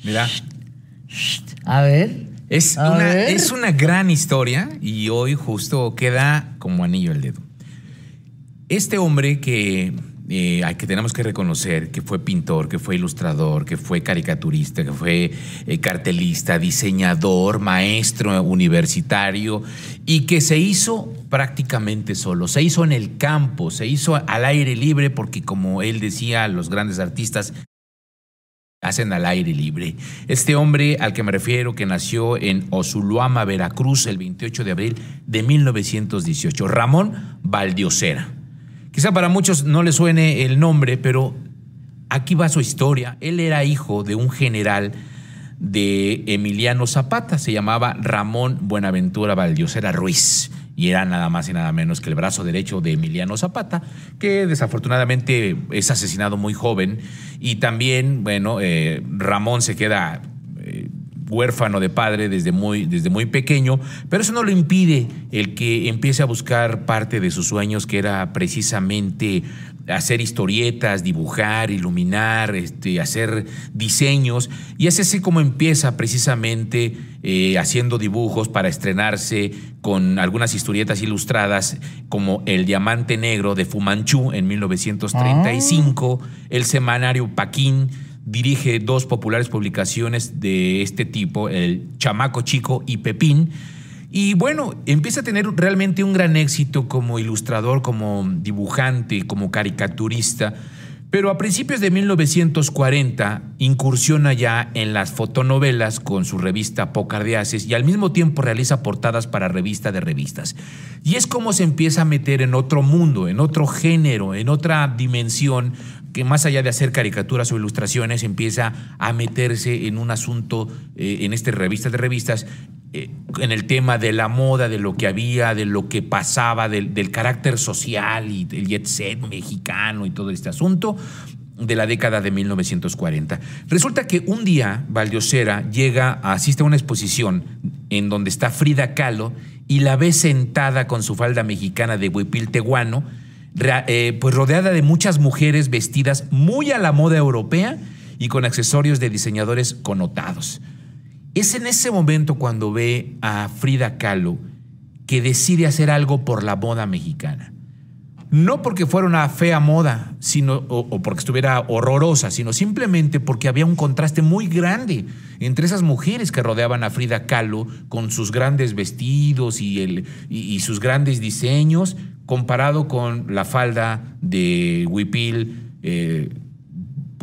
[SPEAKER 2] Mira,
[SPEAKER 1] A ver.
[SPEAKER 2] es
[SPEAKER 1] A
[SPEAKER 2] una,
[SPEAKER 1] ver.
[SPEAKER 2] es una gran historia y hoy justo queda como anillo al dedo. Este hombre que, eh, que tenemos que reconocer que fue pintor, que fue ilustrador, que fue caricaturista, que fue eh, cartelista, diseñador, maestro universitario y que se hizo prácticamente solo, se hizo en el campo, se hizo al aire libre porque como él decía, los grandes artistas hacen al aire libre. Este hombre al que me refiero, que nació en Osuluama, Veracruz, el 28 de abril de 1918, Ramón Valdiosera. Quizá para muchos no le suene el nombre, pero aquí va su historia. Él era hijo de un general de Emiliano Zapata, se llamaba Ramón Buenaventura Valdiosera Ruiz y era nada más y nada menos que el brazo derecho de Emiliano Zapata, que desafortunadamente es asesinado muy joven y también, bueno, eh, Ramón se queda huérfano de padre desde muy, desde muy pequeño, pero eso no lo impide el que empiece a buscar parte de sus sueños, que era precisamente hacer historietas, dibujar, iluminar, este, hacer diseños. Y es así como empieza precisamente eh, haciendo dibujos para estrenarse con algunas historietas ilustradas como El Diamante Negro de Fumanchu en 1935, el semanario Paquín, dirige dos populares publicaciones de este tipo, El Chamaco Chico y Pepín. Y bueno, empieza a tener realmente un gran éxito como ilustrador, como dibujante, como caricaturista. Pero a principios de 1940 incursiona ya en las fotonovelas con su revista Pocardiaces y al mismo tiempo realiza portadas para revista de revistas. Y es como se empieza a meter en otro mundo, en otro género, en otra dimensión que más allá de hacer caricaturas o ilustraciones empieza a meterse en un asunto eh, en estas revistas de revistas eh, en el tema de la moda, de lo que había, de lo que pasaba, del, del carácter social y el jet set mexicano y todo este asunto de la década de 1940. Resulta que un día Valdiosera llega, asiste a una exposición en donde está Frida Kahlo y la ve sentada con su falda mexicana de huipil teguano, rea- eh, pues rodeada de muchas mujeres vestidas muy a la moda europea y con accesorios de diseñadores connotados. Es en ese momento cuando ve a Frida Kahlo que decide hacer algo por la moda mexicana. No porque fuera una fea moda, sino, o, porque estuviera horrorosa, sino simplemente porque había un contraste muy grande entre esas mujeres que rodeaban a Frida Kahlo con sus grandes vestidos y, el, y sus grandes diseños, comparado con la falda de huipil eh,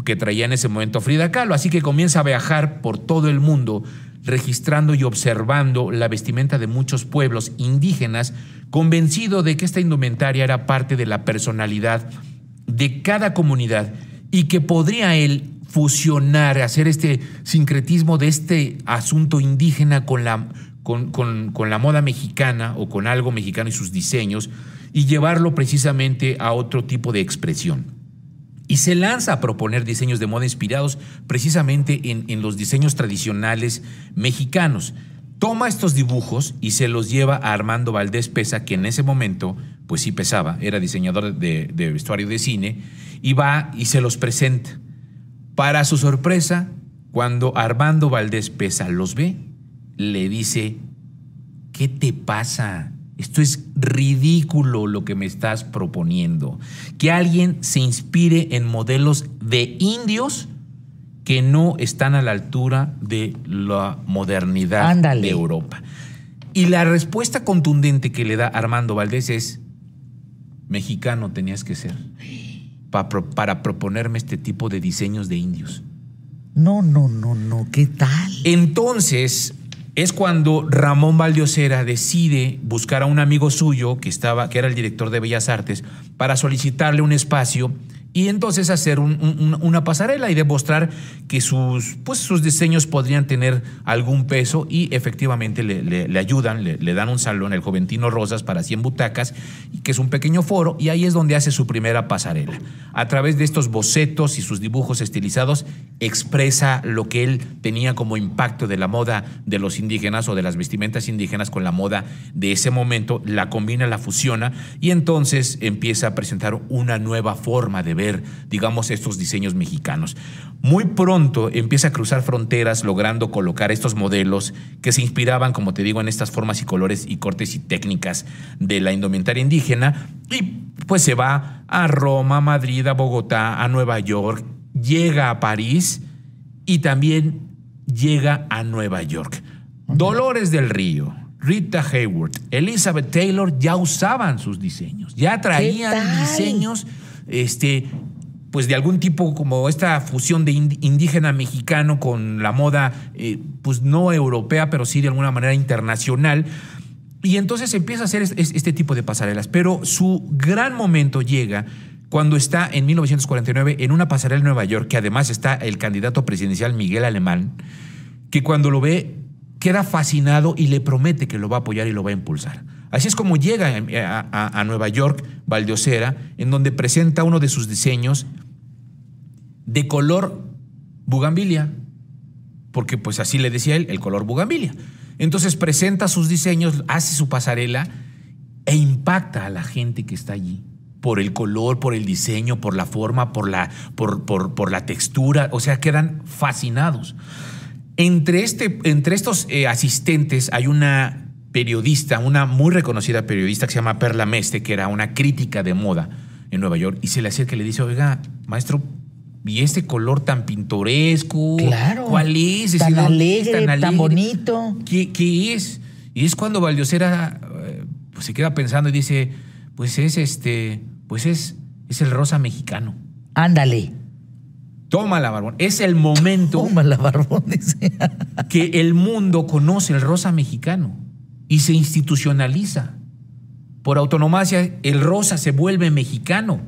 [SPEAKER 2] que traía en ese momento Frida Kahlo. Así que comienza a viajar por todo el mundo registrando y observando la vestimenta de muchos pueblos indígenas, convencido de que esta indumentaria era parte de la personalidad de cada comunidad y que podría él fusionar, hacer este sincretismo de este asunto indígena con la, con, con- con la moda mexicana o con algo mexicano y sus diseños y llevarlo precisamente a otro tipo de expresión y se lanza a proponer diseños de moda inspirados precisamente en, en los diseños tradicionales mexicanos. Toma estos dibujos y se los lleva a Armando Valdés Pesa, que en ese momento, pues sí pesaba, era diseñador de, de vestuario de cine, y va y se los presenta. Para su sorpresa, cuando Armando Valdés Pesa los ve, le dice, ¿qué te pasa? Esto es ridículo lo que me estás proponiendo. Que alguien se inspire en modelos de indios que no están a la altura de la modernidad
[SPEAKER 1] Ándale.
[SPEAKER 2] de Europa. Y la respuesta contundente que le da Armando Valdés es, mexicano tenías que ser pa- pro- para proponerme este tipo de diseños de indios.
[SPEAKER 1] No, no, no, no. ¿Qué tal?
[SPEAKER 2] Entonces es cuando Ramón Valdiosera decide buscar a un amigo suyo que estaba, que era el director de Bellas Artes, para solicitarle un espacio y entonces hacer un- un- una pasarela y demostrar que sus, pues, sus diseños podrían tener algún peso y efectivamente le, ayudan, le, dan un salón, el Juventino Rosas, para 100 butacas, que es un pequeño foro, y ahí es donde hace su primera pasarela. A través de estos bocetos y sus dibujos estilizados, expresa lo que él tenía como impacto de la moda de los indígenas o de las vestimentas indígenas con la moda de ese momento, la combina, la fusiona, y entonces empieza a presentar una nueva forma de digamos, estos diseños mexicanos. Muy pronto empieza a cruzar fronteras logrando colocar estos modelos que se inspiraban, como te digo, en estas formas y colores y cortes y técnicas de la indumentaria indígena y pues se va a Roma, a Madrid, a Bogotá, a Nueva York, llega a París y también llega a Nueva York. Dolores del Río, Rita Hayworth, Elizabeth Taylor ya usaban sus diseños, ya traían diseños este, pues de algún tipo como esta fusión de ind- indígena mexicano con la moda, eh, pues no europea, pero sí de alguna manera internacional. Y entonces empieza a hacer es- es- este tipo de pasarelas. Pero su gran momento llega cuando está en 1949 en una pasarela en Nueva York, que además está el candidato presidencial Miguel Alemán, que cuando lo ve queda fascinado y le promete que lo va a apoyar y lo va a impulsar. Así es como llega a, a- a Nueva York, Valdiosera, en donde presenta uno de sus diseños de color bugambilia, porque pues así le decía él, el color bugambilia. Entonces presenta sus diseños, hace su pasarela e impacta a la gente que está allí por el color, por el diseño, por la forma, por la, por, por- por la textura, o sea, quedan fascinados. Entre, este, entre estos eh, asistentes hay una periodista, una muy reconocida periodista que se llama Perla Meste, que era una crítica de moda en Nueva York, y se le acerca y le dice, oiga, maestro, ¿y este color tan pintoresco?
[SPEAKER 1] Claro.
[SPEAKER 2] ¿Cuál es?
[SPEAKER 1] Tan alegre, tan bonito.
[SPEAKER 2] ¿Qué, qué es? Y es cuando Valdiosera eh, pues se queda pensando y dice, pues es este, pues es, es el rosa mexicano.
[SPEAKER 1] Ándale.
[SPEAKER 2] Tómala, Barbón. Es el momento
[SPEAKER 1] Toma la barbón, dice.
[SPEAKER 2] que el mundo conoce el rosa mexicano y se institucionaliza. Por autonomacia, el rosa se vuelve mexicano.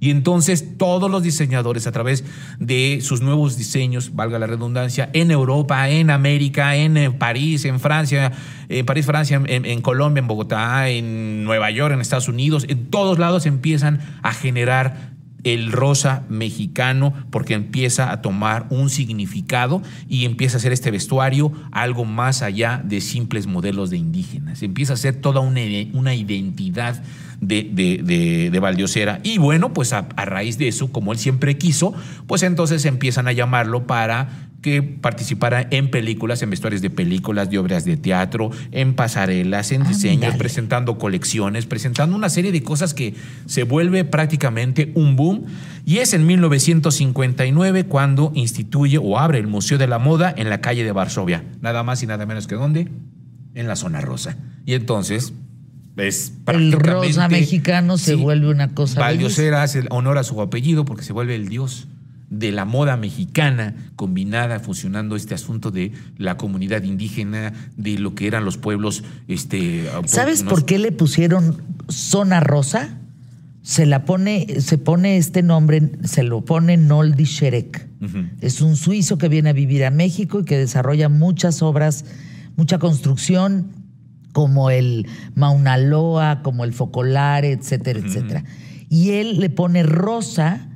[SPEAKER 2] Y entonces todos los diseñadores a través de sus nuevos diseños, valga la redundancia, en Europa, en América, en eh, París, en Francia, en París, Francia, en, en Colombia, en Bogotá, en Nueva York, en Estados Unidos, en todos lados empiezan a generar el rosa mexicano porque empieza a tomar un significado y empieza a hacer este vestuario algo más allá de simples modelos de indígenas. Empieza a ser toda una, una identidad de, de, de, de Valdiosera. Y bueno, pues a, a raíz de eso, como él siempre quiso, pues entonces empiezan a llamarlo para que participara en películas, en vestuarios de películas, de obras de teatro, en pasarelas, en diseños,
[SPEAKER 1] Ándale.
[SPEAKER 2] presentando colecciones, presentando una serie de cosas que se vuelve prácticamente un boom. Y es en 1959 cuando instituye o abre el Museo de la Moda en la calle de Varsovia. Nada más y nada menos que dónde? En la zona rosa. Y entonces es
[SPEAKER 1] El rosa mexicano se vuelve una cosa
[SPEAKER 2] Valdiosera hace honor a su apellido porque se vuelve el dios de la moda mexicana combinada, fusionando este asunto de la comunidad indígena, de lo que eran los pueblos. Este,
[SPEAKER 1] ¿Sabes por qué le pusieron zona rosa? Se la pone, se pone este nombre, se lo pone Noldi Sherek. Es un suizo que viene a vivir a México y que desarrolla muchas obras, mucha construcción, como el Mauna Loa, como el Focolare, etcétera, etcétera. Y él le pone rosa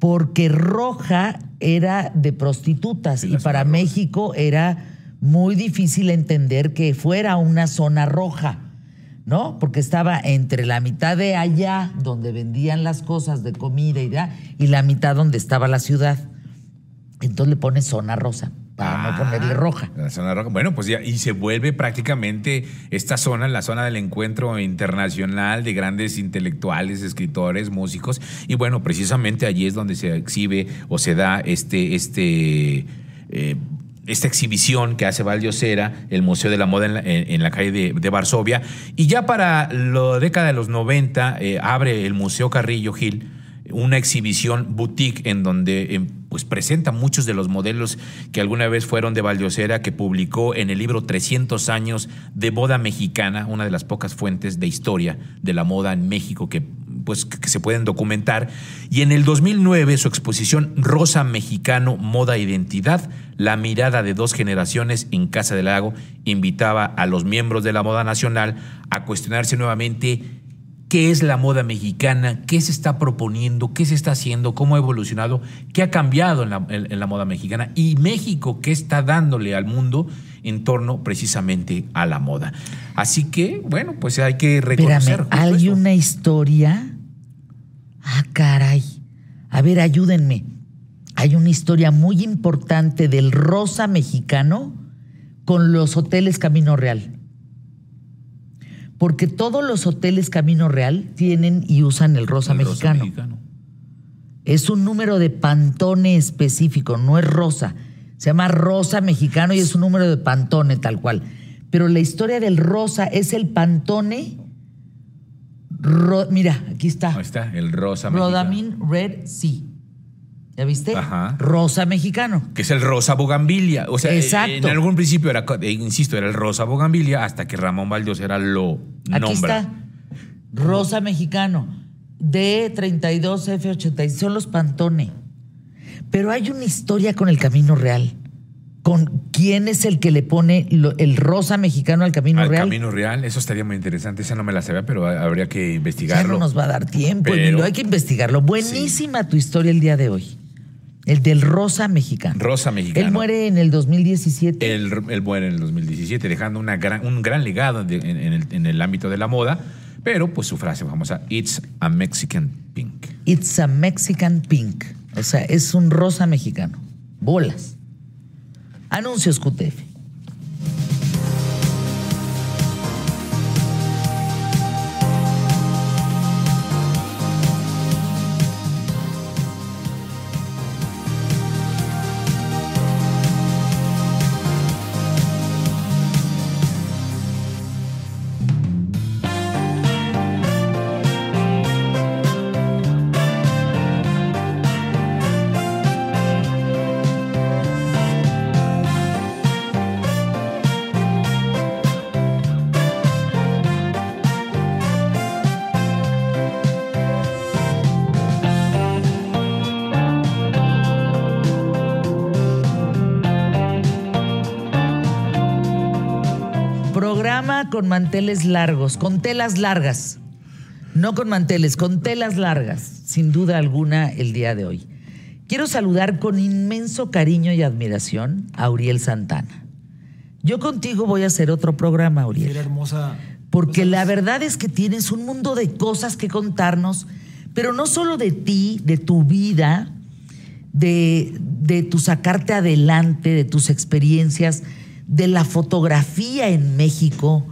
[SPEAKER 1] porque roja era de prostitutas y para
[SPEAKER 2] roja.
[SPEAKER 1] México era muy difícil entender que fuera una zona roja, ¿no? Porque estaba entre la mitad de allá, donde vendían las cosas de comida y, ya, y la mitad donde estaba la ciudad. Entonces le pone zona rosa, para
[SPEAKER 2] Ah,
[SPEAKER 1] no ponerle roja.
[SPEAKER 2] La zona roja. Bueno, pues ya, y se vuelve prácticamente esta zona, la zona del encuentro internacional de grandes intelectuales, escritores, músicos. Y bueno, precisamente allí es donde se exhibe o se da este, este, eh, esta exhibición que hace Valdiosera, el Museo de la Moda en la, en- la calle de, de Varsovia. Y ya para la década de los 90 eh, abre el Museo Carrillo Gil una exhibición boutique en donde em, pues presenta muchos de los modelos que alguna vez fueron de Valdiosera, que publicó en el libro 300 años de moda mexicana, una de las pocas fuentes de historia de la moda en México que pues se pueden documentar. Y en el 2009 su exposición Rosa Mexicano, Moda e Identidad, la mirada de dos generaciones en Casa del Lago, invitaba a los miembros de la moda nacional a cuestionarse nuevamente qué es la moda mexicana, qué se está proponiendo, qué se está haciendo, cómo ha evolucionado, qué ha cambiado en la, en- en la moda mexicana y México qué está dándole al mundo en torno precisamente a la moda. Así que, bueno, pues hay que reconocer.
[SPEAKER 1] Espérame, hay una historia. Ah, caray. A ver, ayúdenme. Hay una historia muy importante del rosa mexicano con los hoteles Camino Real. Porque todos los hoteles Camino Real tienen y usan el rosa,
[SPEAKER 2] El
[SPEAKER 1] mexicano.
[SPEAKER 2] mexicano.
[SPEAKER 1] Es un número de pantone específico, no es rosa. Se llama rosa mexicano y es un número de pantone tal cual. Pero la historia del rosa es el pantone. ro- mira, aquí está.
[SPEAKER 2] Ahí está, el rosa mexicano.
[SPEAKER 1] Rodamin Red Sea. ¿Ya viste?
[SPEAKER 2] Ajá.
[SPEAKER 1] Rosa mexicano.
[SPEAKER 2] Que es el rosa bogambilia. O sea,
[SPEAKER 1] Exacto.
[SPEAKER 2] en algún principio era, eh, insisto, era el rosa bogambilia hasta que Ramón Valdiosera lo
[SPEAKER 1] Aquí
[SPEAKER 2] nombra.
[SPEAKER 1] está. Rosa mexicano. D32F86. Son los pantone. Pero hay una historia con el Camino Real. Con quién es el que le pone lo- el rosa mexicano al Camino
[SPEAKER 2] Al
[SPEAKER 1] Real.
[SPEAKER 2] Camino Real, eso estaría muy interesante. Esa no me la sabía, pero habría que
[SPEAKER 1] ya
[SPEAKER 2] investigarlo.
[SPEAKER 1] no nos va a dar tiempo,
[SPEAKER 2] Pero-
[SPEAKER 1] Emilio, hay que investigarlo. Buenísima tu historia el día de hoy. El del rosa mexicano.
[SPEAKER 2] Rosa mexicano.
[SPEAKER 1] Él muere en el 2017.
[SPEAKER 2] El, el muere en el 2017, dejando una gran- un gran legado de- en, en el, en el ámbito de la moda, pero pues su frase famosa, It's a Mexican Pink.
[SPEAKER 1] It's a Mexican Pink. O sea, es un rosa mexicano. Bolas. Anuncios QTF. Con manteles largos, con telas largas. No con manteles, con telas largas, sin duda alguna, el día de hoy. Quiero saludar con inmenso cariño y admiración a Uriel Santana. Yo contigo voy a hacer otro programa, Uriel.
[SPEAKER 5] Era hermosa.
[SPEAKER 1] Porque la verdad es que tienes un mundo de cosas que contarnos, pero no solo de ti, de tu vida, de, de tu sacarte adelante, de tus experiencias, de la fotografía en México.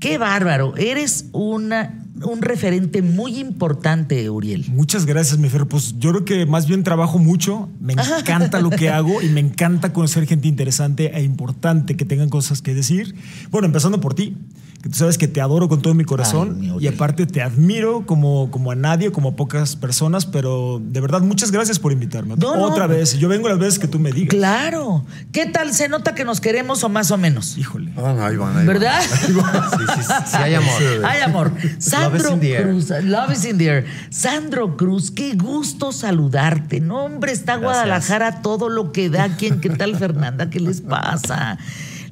[SPEAKER 1] Qué bárbaro, eres una, un referente muy importante, Uriel.
[SPEAKER 5] Muchas gracias, mi Fer. Pues yo creo que más bien trabajo mucho, me encanta lo que hago y me encanta conocer gente interesante e importante que tengan cosas que decir. Bueno, empezando por ti, que tú sabes que te adoro con todo mi corazón
[SPEAKER 1] Ay,
[SPEAKER 5] y aparte te admiro como, como a nadie, como a pocas personas, pero de verdad muchas gracias por invitarme.
[SPEAKER 1] No, no.
[SPEAKER 5] Otra vez, yo vengo las veces que tú me digas.
[SPEAKER 1] Claro. ¿Qué tal? ¿Se nota que nos queremos o más o menos?
[SPEAKER 5] Híjole.
[SPEAKER 6] Ah, ahí van, ahí van.
[SPEAKER 1] ¿Verdad?
[SPEAKER 3] Sí, sí, sí, sí hay amor.
[SPEAKER 1] Hay amor. Sandro. Cruz, love is in the air. Sandro Cruz, qué gusto saludarte. No, hombre, está Guadalajara todo lo que da aquí en qué tal Fernanda, ¿qué les pasa?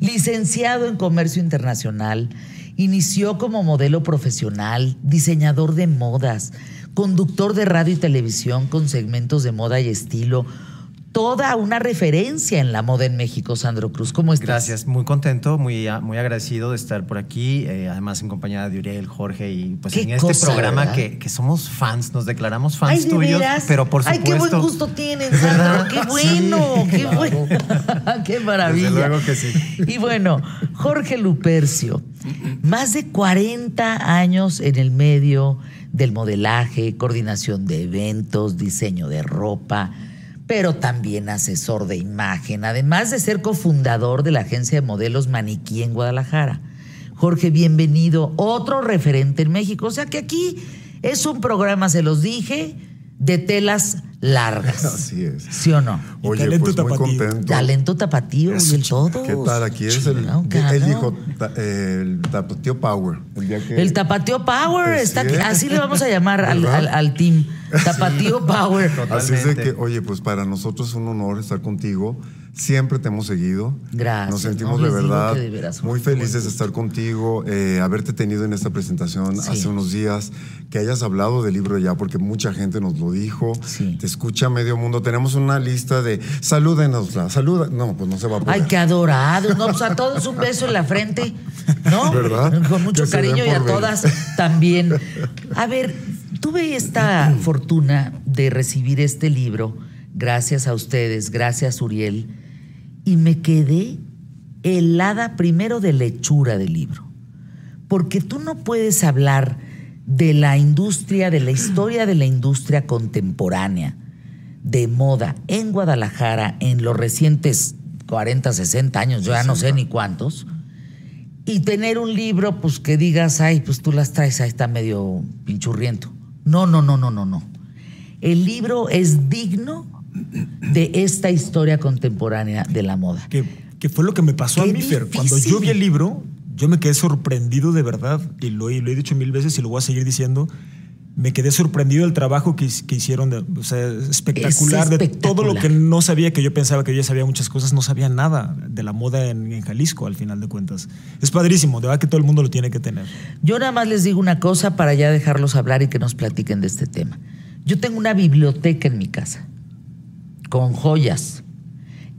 [SPEAKER 1] Licenciado en Comercio Internacional, inició como modelo profesional, diseñador de modas, conductor de radio y televisión con segmentos de moda y estilo. Toda una referencia en la moda en México, Sandro Cruz. ¿Cómo estás?
[SPEAKER 7] Gracias, muy contento, muy, muy agradecido de estar por aquí, eh, además en compañía de Uriel, Jorge y pues en este
[SPEAKER 1] cosa,
[SPEAKER 7] programa que, que somos fans, nos declaramos
[SPEAKER 1] Ay,
[SPEAKER 7] fans
[SPEAKER 1] ¿de
[SPEAKER 7] tuyos,
[SPEAKER 1] veras?
[SPEAKER 7] pero por
[SPEAKER 1] Ay,
[SPEAKER 7] supuesto.
[SPEAKER 1] qué buen gusto tienen, Sandro. Qué bueno, qué bueno. qué maravilla.
[SPEAKER 7] Desde luego que sí.
[SPEAKER 1] Y bueno, Jorge Lupercio, más de 40 años en el medio del modelaje, coordinación de eventos, diseño de ropa, pero también asesor de imagen, además de ser cofundador de la agencia de modelos Maniquí en Guadalajara. Jorge, bienvenido, otro referente en México. O sea que aquí es un programa, se los dije, de telas largas.
[SPEAKER 6] Así es.
[SPEAKER 1] ¿Sí o no?
[SPEAKER 6] Oye,
[SPEAKER 5] talento
[SPEAKER 6] pues muy
[SPEAKER 5] tapatío.
[SPEAKER 6] contento.
[SPEAKER 1] Talento tapatío y el todo.
[SPEAKER 6] ¿Qué tal? Aquí es el, él dijo ta- el Tapatío Power. El, día que,
[SPEAKER 1] El Tapateo Power
[SPEAKER 6] Pues
[SPEAKER 1] está
[SPEAKER 6] sí,
[SPEAKER 1] aquí. Así le vamos a llamar al, al- al team. Tapateo Power.
[SPEAKER 6] Así es de que, oye, pues para nosotros es un honor estar contigo. Siempre te hemos seguido.
[SPEAKER 1] Gracias,
[SPEAKER 6] Nos sentimos
[SPEAKER 1] no,
[SPEAKER 6] de verdad
[SPEAKER 1] que de veras,
[SPEAKER 6] muy felices de estar contigo, eh, haberte tenido en esta presentación
[SPEAKER 1] Sí.
[SPEAKER 6] hace unos días, que hayas hablado del libro ya, porque mucha gente nos lo dijo.
[SPEAKER 1] Sí.
[SPEAKER 6] Te escucha medio mundo. Tenemos una lista de salúdenosla, saluda. No, pues no se va a poder.
[SPEAKER 1] Ay, qué adorado. No, pues a todos un beso en la frente. ¿No?
[SPEAKER 6] ¿Verdad?
[SPEAKER 1] Con mucho
[SPEAKER 6] Que
[SPEAKER 1] cariño y a
[SPEAKER 6] ver.
[SPEAKER 1] todas también. A ver, tuve esta fortuna de recibir este libro, gracias a ustedes, gracias Uriel, y me quedé helada primero de lechura del libro. Porque tú no puedes hablar de la industria, de la historia de la industria contemporánea de moda en Guadalajara en los recientes 40, 60 años, yo ya no sé ni cuántos, y tener un libro pues que digas, ay, pues tú las traes, ahí está medio pinchurriento. No, no, no, no, no, no. El libro es digno de esta historia contemporánea de la moda.
[SPEAKER 5] que, que fue lo que me pasó
[SPEAKER 1] Qué
[SPEAKER 5] a mí, Fer. Cuando yo vi el libro, yo me quedé sorprendido de verdad, y lo, he- lo he dicho mil veces y lo voy a seguir diciendo. Me quedé sorprendido del trabajo que, que hicieron, de, o sea, espectacular, de todo lo que no sabía, que yo pensaba que yo ya sabía muchas cosas, no sabía nada de la moda en, en Jalisco, al final de cuentas. Es padrísimo, de verdad que todo el mundo lo tiene que tener.
[SPEAKER 1] Yo nada más les digo una cosa para ya dejarlos hablar y que nos platiquen de este tema. Yo tengo una biblioteca en mi casa con joyas.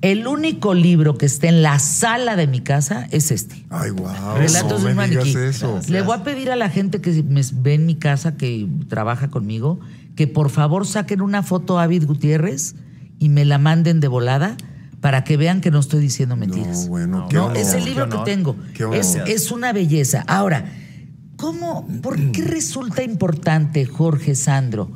[SPEAKER 1] El único libro que está en la sala de mi casa es este.
[SPEAKER 6] Ay, wow.
[SPEAKER 1] Relatos
[SPEAKER 6] no
[SPEAKER 1] de un maniquí.
[SPEAKER 6] eso.
[SPEAKER 1] Le voy a pedir a la gente que me ve en mi casa, que trabaja conmigo, que por favor saquen una foto a David Gutiérrez y me la manden de volada para que vean que no estoy diciendo mentiras.
[SPEAKER 6] No, bueno, qué
[SPEAKER 1] No,
[SPEAKER 6] honor.
[SPEAKER 1] es el libro
[SPEAKER 7] Qué
[SPEAKER 1] que tengo.
[SPEAKER 6] Qué honor.
[SPEAKER 1] Es, es una belleza. Ahora, ¿cómo, por qué resulta importante, Jorge Sandro,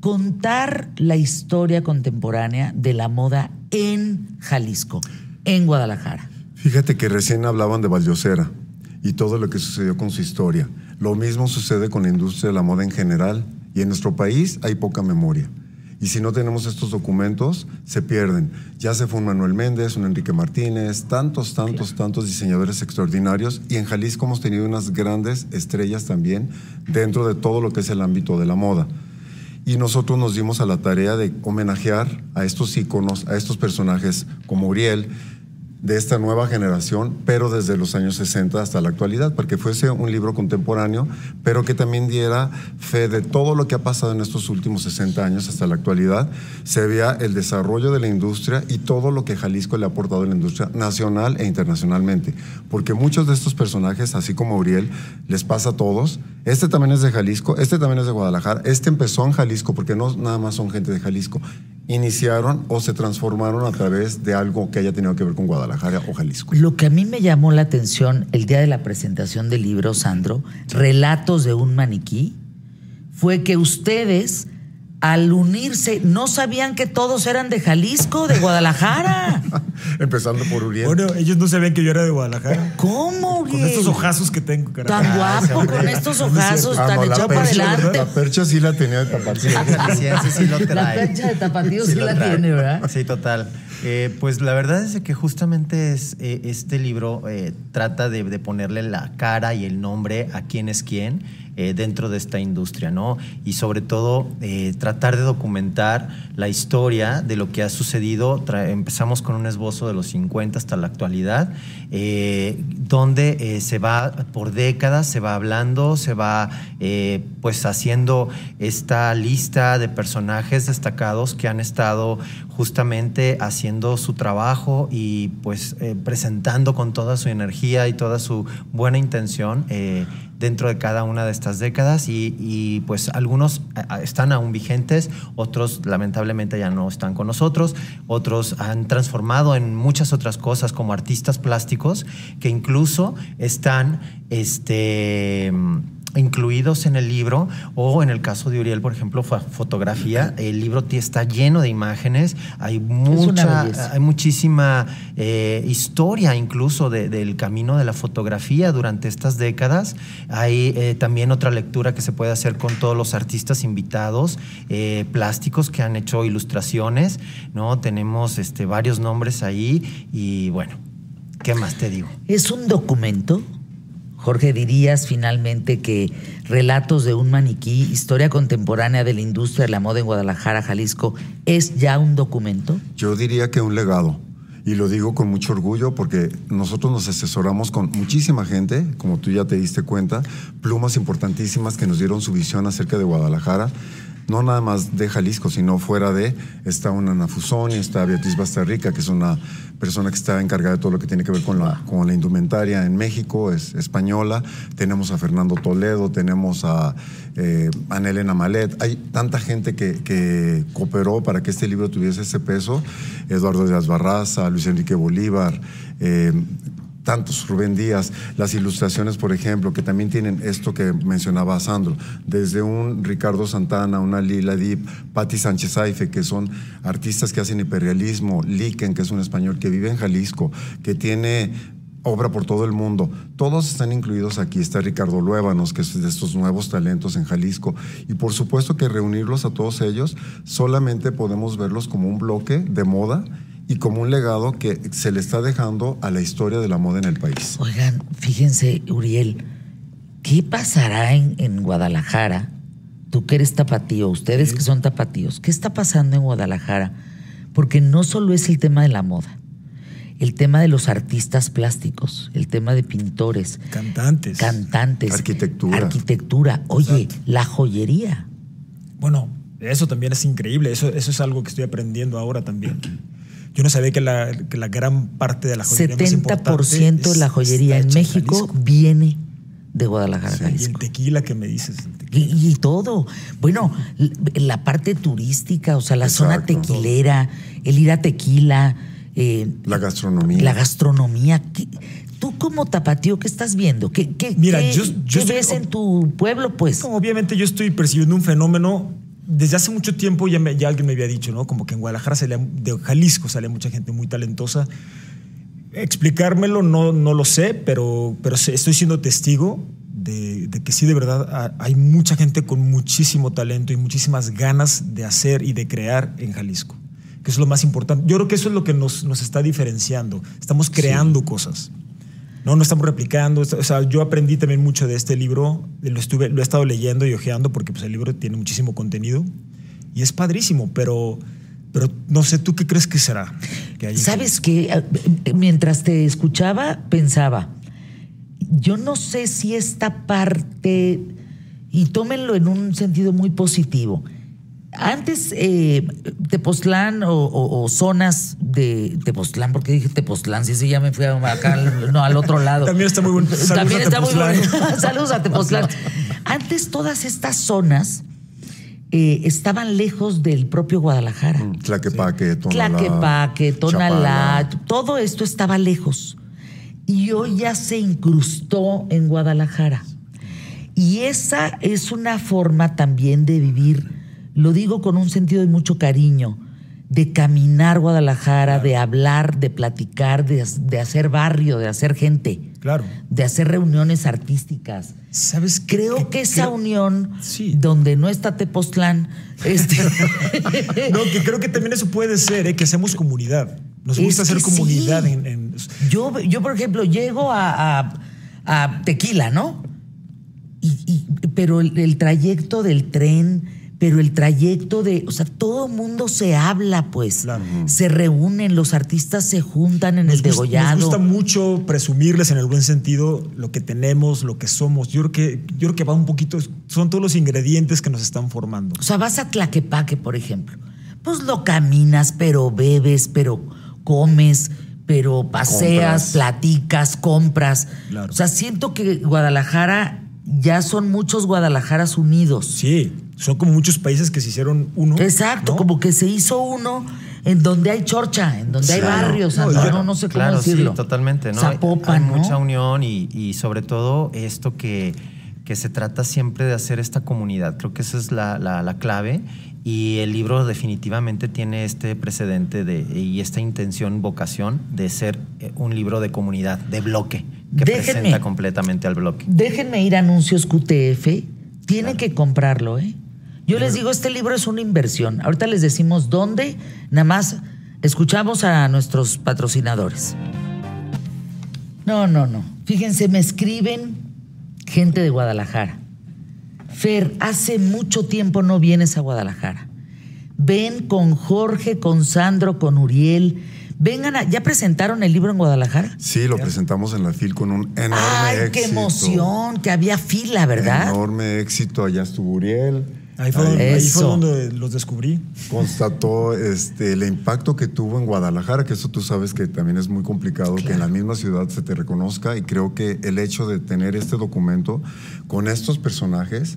[SPEAKER 1] contar la historia contemporánea de la moda en Jalisco, en Guadalajara?
[SPEAKER 6] Fíjate que recién hablaban de Valdosera y todo lo que sucedió con su historia. Lo mismo sucede con la industria de la moda en general y en nuestro país hay poca memoria. Y si no tenemos estos documentos, se pierden. Ya se fue un Manuel Méndez, un Enrique Martínez, tantos, tantos, tantos diseñadores extraordinarios. Y en Jalisco hemos tenido unas grandes estrellas también dentro de todo lo que es el ámbito de la moda. Y nosotros nos dimos a la tarea de homenajear a estos íconos, a estos personajes como Uriel, de esta nueva generación, pero desde los años 60 hasta la actualidad, para que fuese un libro contemporáneo, pero que también diera fe de todo lo que ha pasado en estos últimos 60 años hasta la actualidad. Se vea el desarrollo de la industria y todo lo que Jalisco le ha aportado a la industria nacional e internacionalmente, porque muchos de estos personajes, así como Uriel, les pasa a todos. Este también es de Jalisco, este también es de Guadalajara, este empezó en Jalisco, porque no nada más son gente de Jalisco, iniciaron o se transformaron a través de algo que haya tenido que ver con Guadalajara o Jalisco.
[SPEAKER 1] Lo que a mí me llamó la atención el día de la presentación del libro, Sandro, Relatos de un maniquí, fue que ustedes, al unirse, no sabían que todos eran de Jalisco, de Guadalajara.
[SPEAKER 6] Empezando por Uriel.
[SPEAKER 5] Bueno, ellos no sabían que yo era de Guadalajara.
[SPEAKER 1] ¿Cómo,
[SPEAKER 5] Con
[SPEAKER 1] Uriel?
[SPEAKER 5] estos ojazos que tengo, carajo.
[SPEAKER 1] Tan guapo, con estos ojazos,
[SPEAKER 6] Ah,
[SPEAKER 1] tan
[SPEAKER 6] no, la
[SPEAKER 1] echado para adelante.
[SPEAKER 6] La percha sí la tenía de tapatío.
[SPEAKER 7] Jalisciense sí lo
[SPEAKER 1] La percha de tapatío sí la tiene, ¿verdad?
[SPEAKER 7] Sí, total. Eh, pues la verdad es que justamente es, eh, este libro eh, trata de, de ponerle la cara y el nombre a quién es quién eh, dentro de esta industria, ¿no? Y sobre todo eh, tratar de documentar la historia de lo que ha sucedido. Empezamos con un esbozo de los 50 hasta la actualidad, eh, donde se va por décadas, se va hablando, se va pues haciendo esta lista de personajes destacados que han estado justamente haciendo su trabajo y pues eh, presentando con toda su energía y toda su buena intención eh, dentro de cada una de estas décadas. Y, y, pues algunos eh, están aún vigentes, otros lamentablemente ya no están con nosotros, otros han transformado en muchas otras cosas como artistas plásticos que incluso están este incluidos en el libro o en el caso de Uriel, por ejemplo, fue fotografía. El libro está lleno de imágenes, hay mucha, hay muchísima eh, historia incluso de- del camino de la fotografía durante estas décadas. Hay eh, también otra lectura que se puede hacer con todos los artistas invitados eh, plásticos que han hecho ilustraciones, ¿no? Tenemos este, varios nombres ahí y bueno, ¿qué más te digo?
[SPEAKER 1] ¿Es un documento? Jorge, dirías finalmente que Relatos de un maniquí, historia contemporánea de la industria de la moda en Guadalajara, Jalisco, es ya un documento?
[SPEAKER 6] Yo diría que un legado. Y lo digo con mucho orgullo porque nosotros nos asesoramos con muchísima gente, como tú ya te diste cuenta, plumas importantísimas que nos dieron su visión acerca de Guadalajara. No nada más de Jalisco, sino fuera de. Está una Ana Fusoni, está Beatriz Bastarrica, que es una persona que está encargada de todo lo que tiene que ver con la, con la indumentaria en México, es española. Tenemos a Fernando Toledo, tenemos a eh, Elena Malet. Hay tanta gente que, que cooperó para que este libro tuviese ese peso. Eduardo Díaz Barraza, Luis Enrique Bolívar, eh, tantos, Rubén Díaz, las ilustraciones, por ejemplo, que también tienen esto que mencionaba Sandro, desde un Ricardo Santana, una Lila Dip, Patti Sánchez Aife, que son artistas que hacen hiperrealismo, Liken, que es un español que vive en Jalisco, que tiene obra por todo el mundo. Todos están incluidos aquí. Está Ricardo Luébanos, que es de estos nuevos talentos en Jalisco. Y por supuesto que reunirlos a todos ellos, solamente podemos verlos como un bloque de moda y como un legado que se le está dejando a la historia de la moda en el país.
[SPEAKER 1] Oigan, fíjense, Uriel, ¿qué pasará en, en Guadalajara? Tú que eres tapatío, ustedes que son tapatíos, ¿qué está pasando en Guadalajara? Porque no solo es el tema de la moda, el tema de los artistas plásticos, el tema de pintores,
[SPEAKER 5] Cantantes.
[SPEAKER 1] cantantes,
[SPEAKER 6] Arquitectura.
[SPEAKER 1] arquitectura. Oye, la joyería.
[SPEAKER 5] Bueno, eso también es increíble. Eso, eso es algo que estoy aprendiendo ahora también. Yo no sabía que la, que la gran parte de la joyería más importante
[SPEAKER 1] 70% de la
[SPEAKER 5] es-
[SPEAKER 1] joyería en México viene de Guadalajara,
[SPEAKER 5] Sí, y el tequila que me dices.
[SPEAKER 1] Y, y todo. Bueno, la parte turística, o sea, la zona tequilera, el ir a tequila, eh,
[SPEAKER 6] La gastronomía.
[SPEAKER 1] la gastronomía. ¿Qué- Tú como tapatío, ¿qué estás viendo? ¿Qué, qué-
[SPEAKER 5] Mira,
[SPEAKER 1] qué-
[SPEAKER 5] yo- yo
[SPEAKER 1] qué
[SPEAKER 5] estoy-
[SPEAKER 1] ves en tu pueblo, pues?
[SPEAKER 5] No, obviamente yo estoy percibiendo un fenómeno. Desde hace mucho tiempo ya, me- ya alguien me había dicho, ¿no? Como que en Guadalajara salía, de Jalisco salía mucha gente muy talentosa. Explicármelo no, no lo sé, pero, pero estoy siendo testigo de, de que sí, de verdad, ha- hay mucha gente con muchísimo talento y muchísimas ganas de hacer y de crear en Jalisco. Que es lo más importante. Yo creo que eso es lo que nos, nos está diferenciando. Estamos creando cosas. No, no estamos replicando. O sea, yo aprendí también mucho de este libro. Lo, estuve, lo he estado leyendo y ojeando porque pues, el libro tiene muchísimo contenido. Y es padrísimo, pero Pero no sé, ¿tú qué crees que será? Que
[SPEAKER 1] ¿Sabes qué? Mientras te escuchaba, pensaba, yo no sé si esta parte, y tómenlo en un sentido muy positivo, antes eh, Tepoztlán o, o- o zonas de Tepoztlán, porque dije Tepoztlán, si sí, ya me fui a- acá, no, al otro lado.
[SPEAKER 5] También está muy bonito. Saludos
[SPEAKER 1] También
[SPEAKER 5] a
[SPEAKER 1] está muy bonito. Saludos a Tepoztlán. Antes todas estas zonas eh, estaban lejos del propio Guadalajara.
[SPEAKER 6] Tlaquepaque, Tonalá.
[SPEAKER 1] Tlaquepaque, Tonalá,
[SPEAKER 6] Chapala.
[SPEAKER 1] todo esto estaba lejos. Y hoy ya se incrustó en Guadalajara. Y esa es una forma también de vivir, lo digo con un sentido de mucho cariño, de caminar Guadalajara, de hablar, de platicar, de, de hacer barrio, de hacer gente,
[SPEAKER 5] Claro.
[SPEAKER 1] de hacer reuniones artísticas.
[SPEAKER 5] ¿Sabes qué?
[SPEAKER 1] Creo que esa
[SPEAKER 5] creo-
[SPEAKER 1] unión,
[SPEAKER 5] Sí.
[SPEAKER 1] donde no está Tepoztlán, este,
[SPEAKER 5] No, que creo que también eso puede ser, ¿eh? que hacemos comunidad. Nos
[SPEAKER 1] Es
[SPEAKER 5] gusta hacer comunidad
[SPEAKER 1] sí.
[SPEAKER 5] en, en-
[SPEAKER 1] Yo, yo, por ejemplo, llego a, a- a Tequila, ¿no? Y, y- pero el, el trayecto del tren, pero el trayecto de. O sea, todo el mundo se habla, pues.
[SPEAKER 5] Claro.
[SPEAKER 1] Se reúnen, los artistas se juntan en el
[SPEAKER 5] Nos,
[SPEAKER 1] degollado.
[SPEAKER 5] nos gusta mucho presumirles en el buen sentido lo que tenemos, lo que somos. Yo creo que, yo creo que va un poquito, son todos los ingredientes que nos están formando.
[SPEAKER 1] O sea, vas a Tlaquepaque, por ejemplo. Pues lo caminas, pero bebes, pero comes, pero paseas,
[SPEAKER 6] Compras.
[SPEAKER 1] platicas, compras.
[SPEAKER 5] Claro.
[SPEAKER 1] O sea, siento que Guadalajara ya son muchos Guadalajaras unidos.
[SPEAKER 5] Sí, son como muchos países que se hicieron uno.
[SPEAKER 1] Exacto,
[SPEAKER 5] ¿no?
[SPEAKER 1] como que se hizo uno en donde hay chorcha, en donde hay barrios,
[SPEAKER 5] No,
[SPEAKER 1] no,
[SPEAKER 5] yo-
[SPEAKER 1] no, no sé cómo
[SPEAKER 7] Claro,
[SPEAKER 1] decirlo.
[SPEAKER 7] sí, totalmente, ¿no?
[SPEAKER 1] Zapopan,
[SPEAKER 7] Hay mucha unión y, y sobre todo esto que, que se trata siempre de hacer esta comunidad. Creo que esa es la, la- la clave y el libro definitivamente tiene este precedente de, y esta intención, vocación de ser eh, un libro de comunidad, de bloque, que
[SPEAKER 1] Déjenme.
[SPEAKER 7] presenta completamente al bloque.
[SPEAKER 1] Déjenme ir a anuncios QTF. Tienen que comprarlo, ¿eh? Yo les digo, este libro es una inversión. Ahorita les decimos dónde. Nada más escuchamos a nuestros patrocinadores. No, no, no. Fíjense, me escriben gente de Guadalajara. Fer, hace mucho tiempo no vienes a Guadalajara. Ven con Jorge, con Sandro, con Uriel. Vengan a. ¿Ya presentaron el libro en Guadalajara?
[SPEAKER 6] Sí, lo presentamos en la FIL con un enorme
[SPEAKER 1] ¡Ay,
[SPEAKER 6] éxito.
[SPEAKER 1] qué emoción! Que había fila, ¿verdad?
[SPEAKER 6] Enorme éxito. Allá estuvo Uriel.
[SPEAKER 5] Ahí fue, donde, ahí fue donde los descubrí.
[SPEAKER 6] Constató este, el impacto que tuvo en Guadalajara, que eso tú sabes que también es muy complicado que en la misma ciudad se te reconozca y creo que el hecho de tener este documento con estos personajes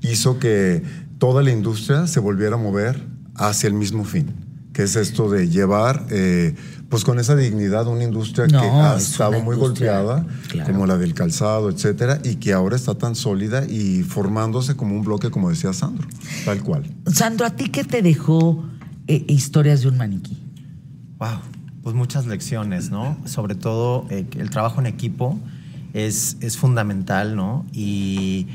[SPEAKER 6] hizo que toda la industria se volviera a mover hacia el mismo fin, que es esto de llevar, eh, pues con esa dignidad, una industria
[SPEAKER 1] No,
[SPEAKER 6] que ha
[SPEAKER 1] es
[SPEAKER 6] estado muy golpeada,
[SPEAKER 1] claro.
[SPEAKER 6] como la del calzado, etcétera, y que ahora está tan sólida y formándose como un bloque, como decía Sandro, tal cual.
[SPEAKER 1] Sandro, ¿a ti qué te dejó eh, historias de un maniquí?
[SPEAKER 7] Wow, pues muchas lecciones, ¿no? Sobre todo eh, el trabajo en equipo es, es fundamental, ¿no? Y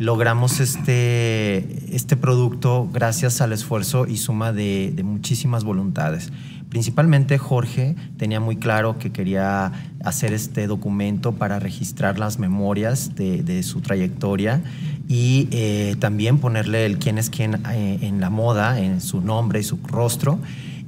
[SPEAKER 7] logramos este, este producto gracias al esfuerzo y suma de, muchísimas voluntades. Principalmente Jorge tenía muy claro que quería hacer este documento para registrar las memorias de, de su trayectoria y eh, también ponerle el quién es quién eh, en la moda, en su nombre y su rostro.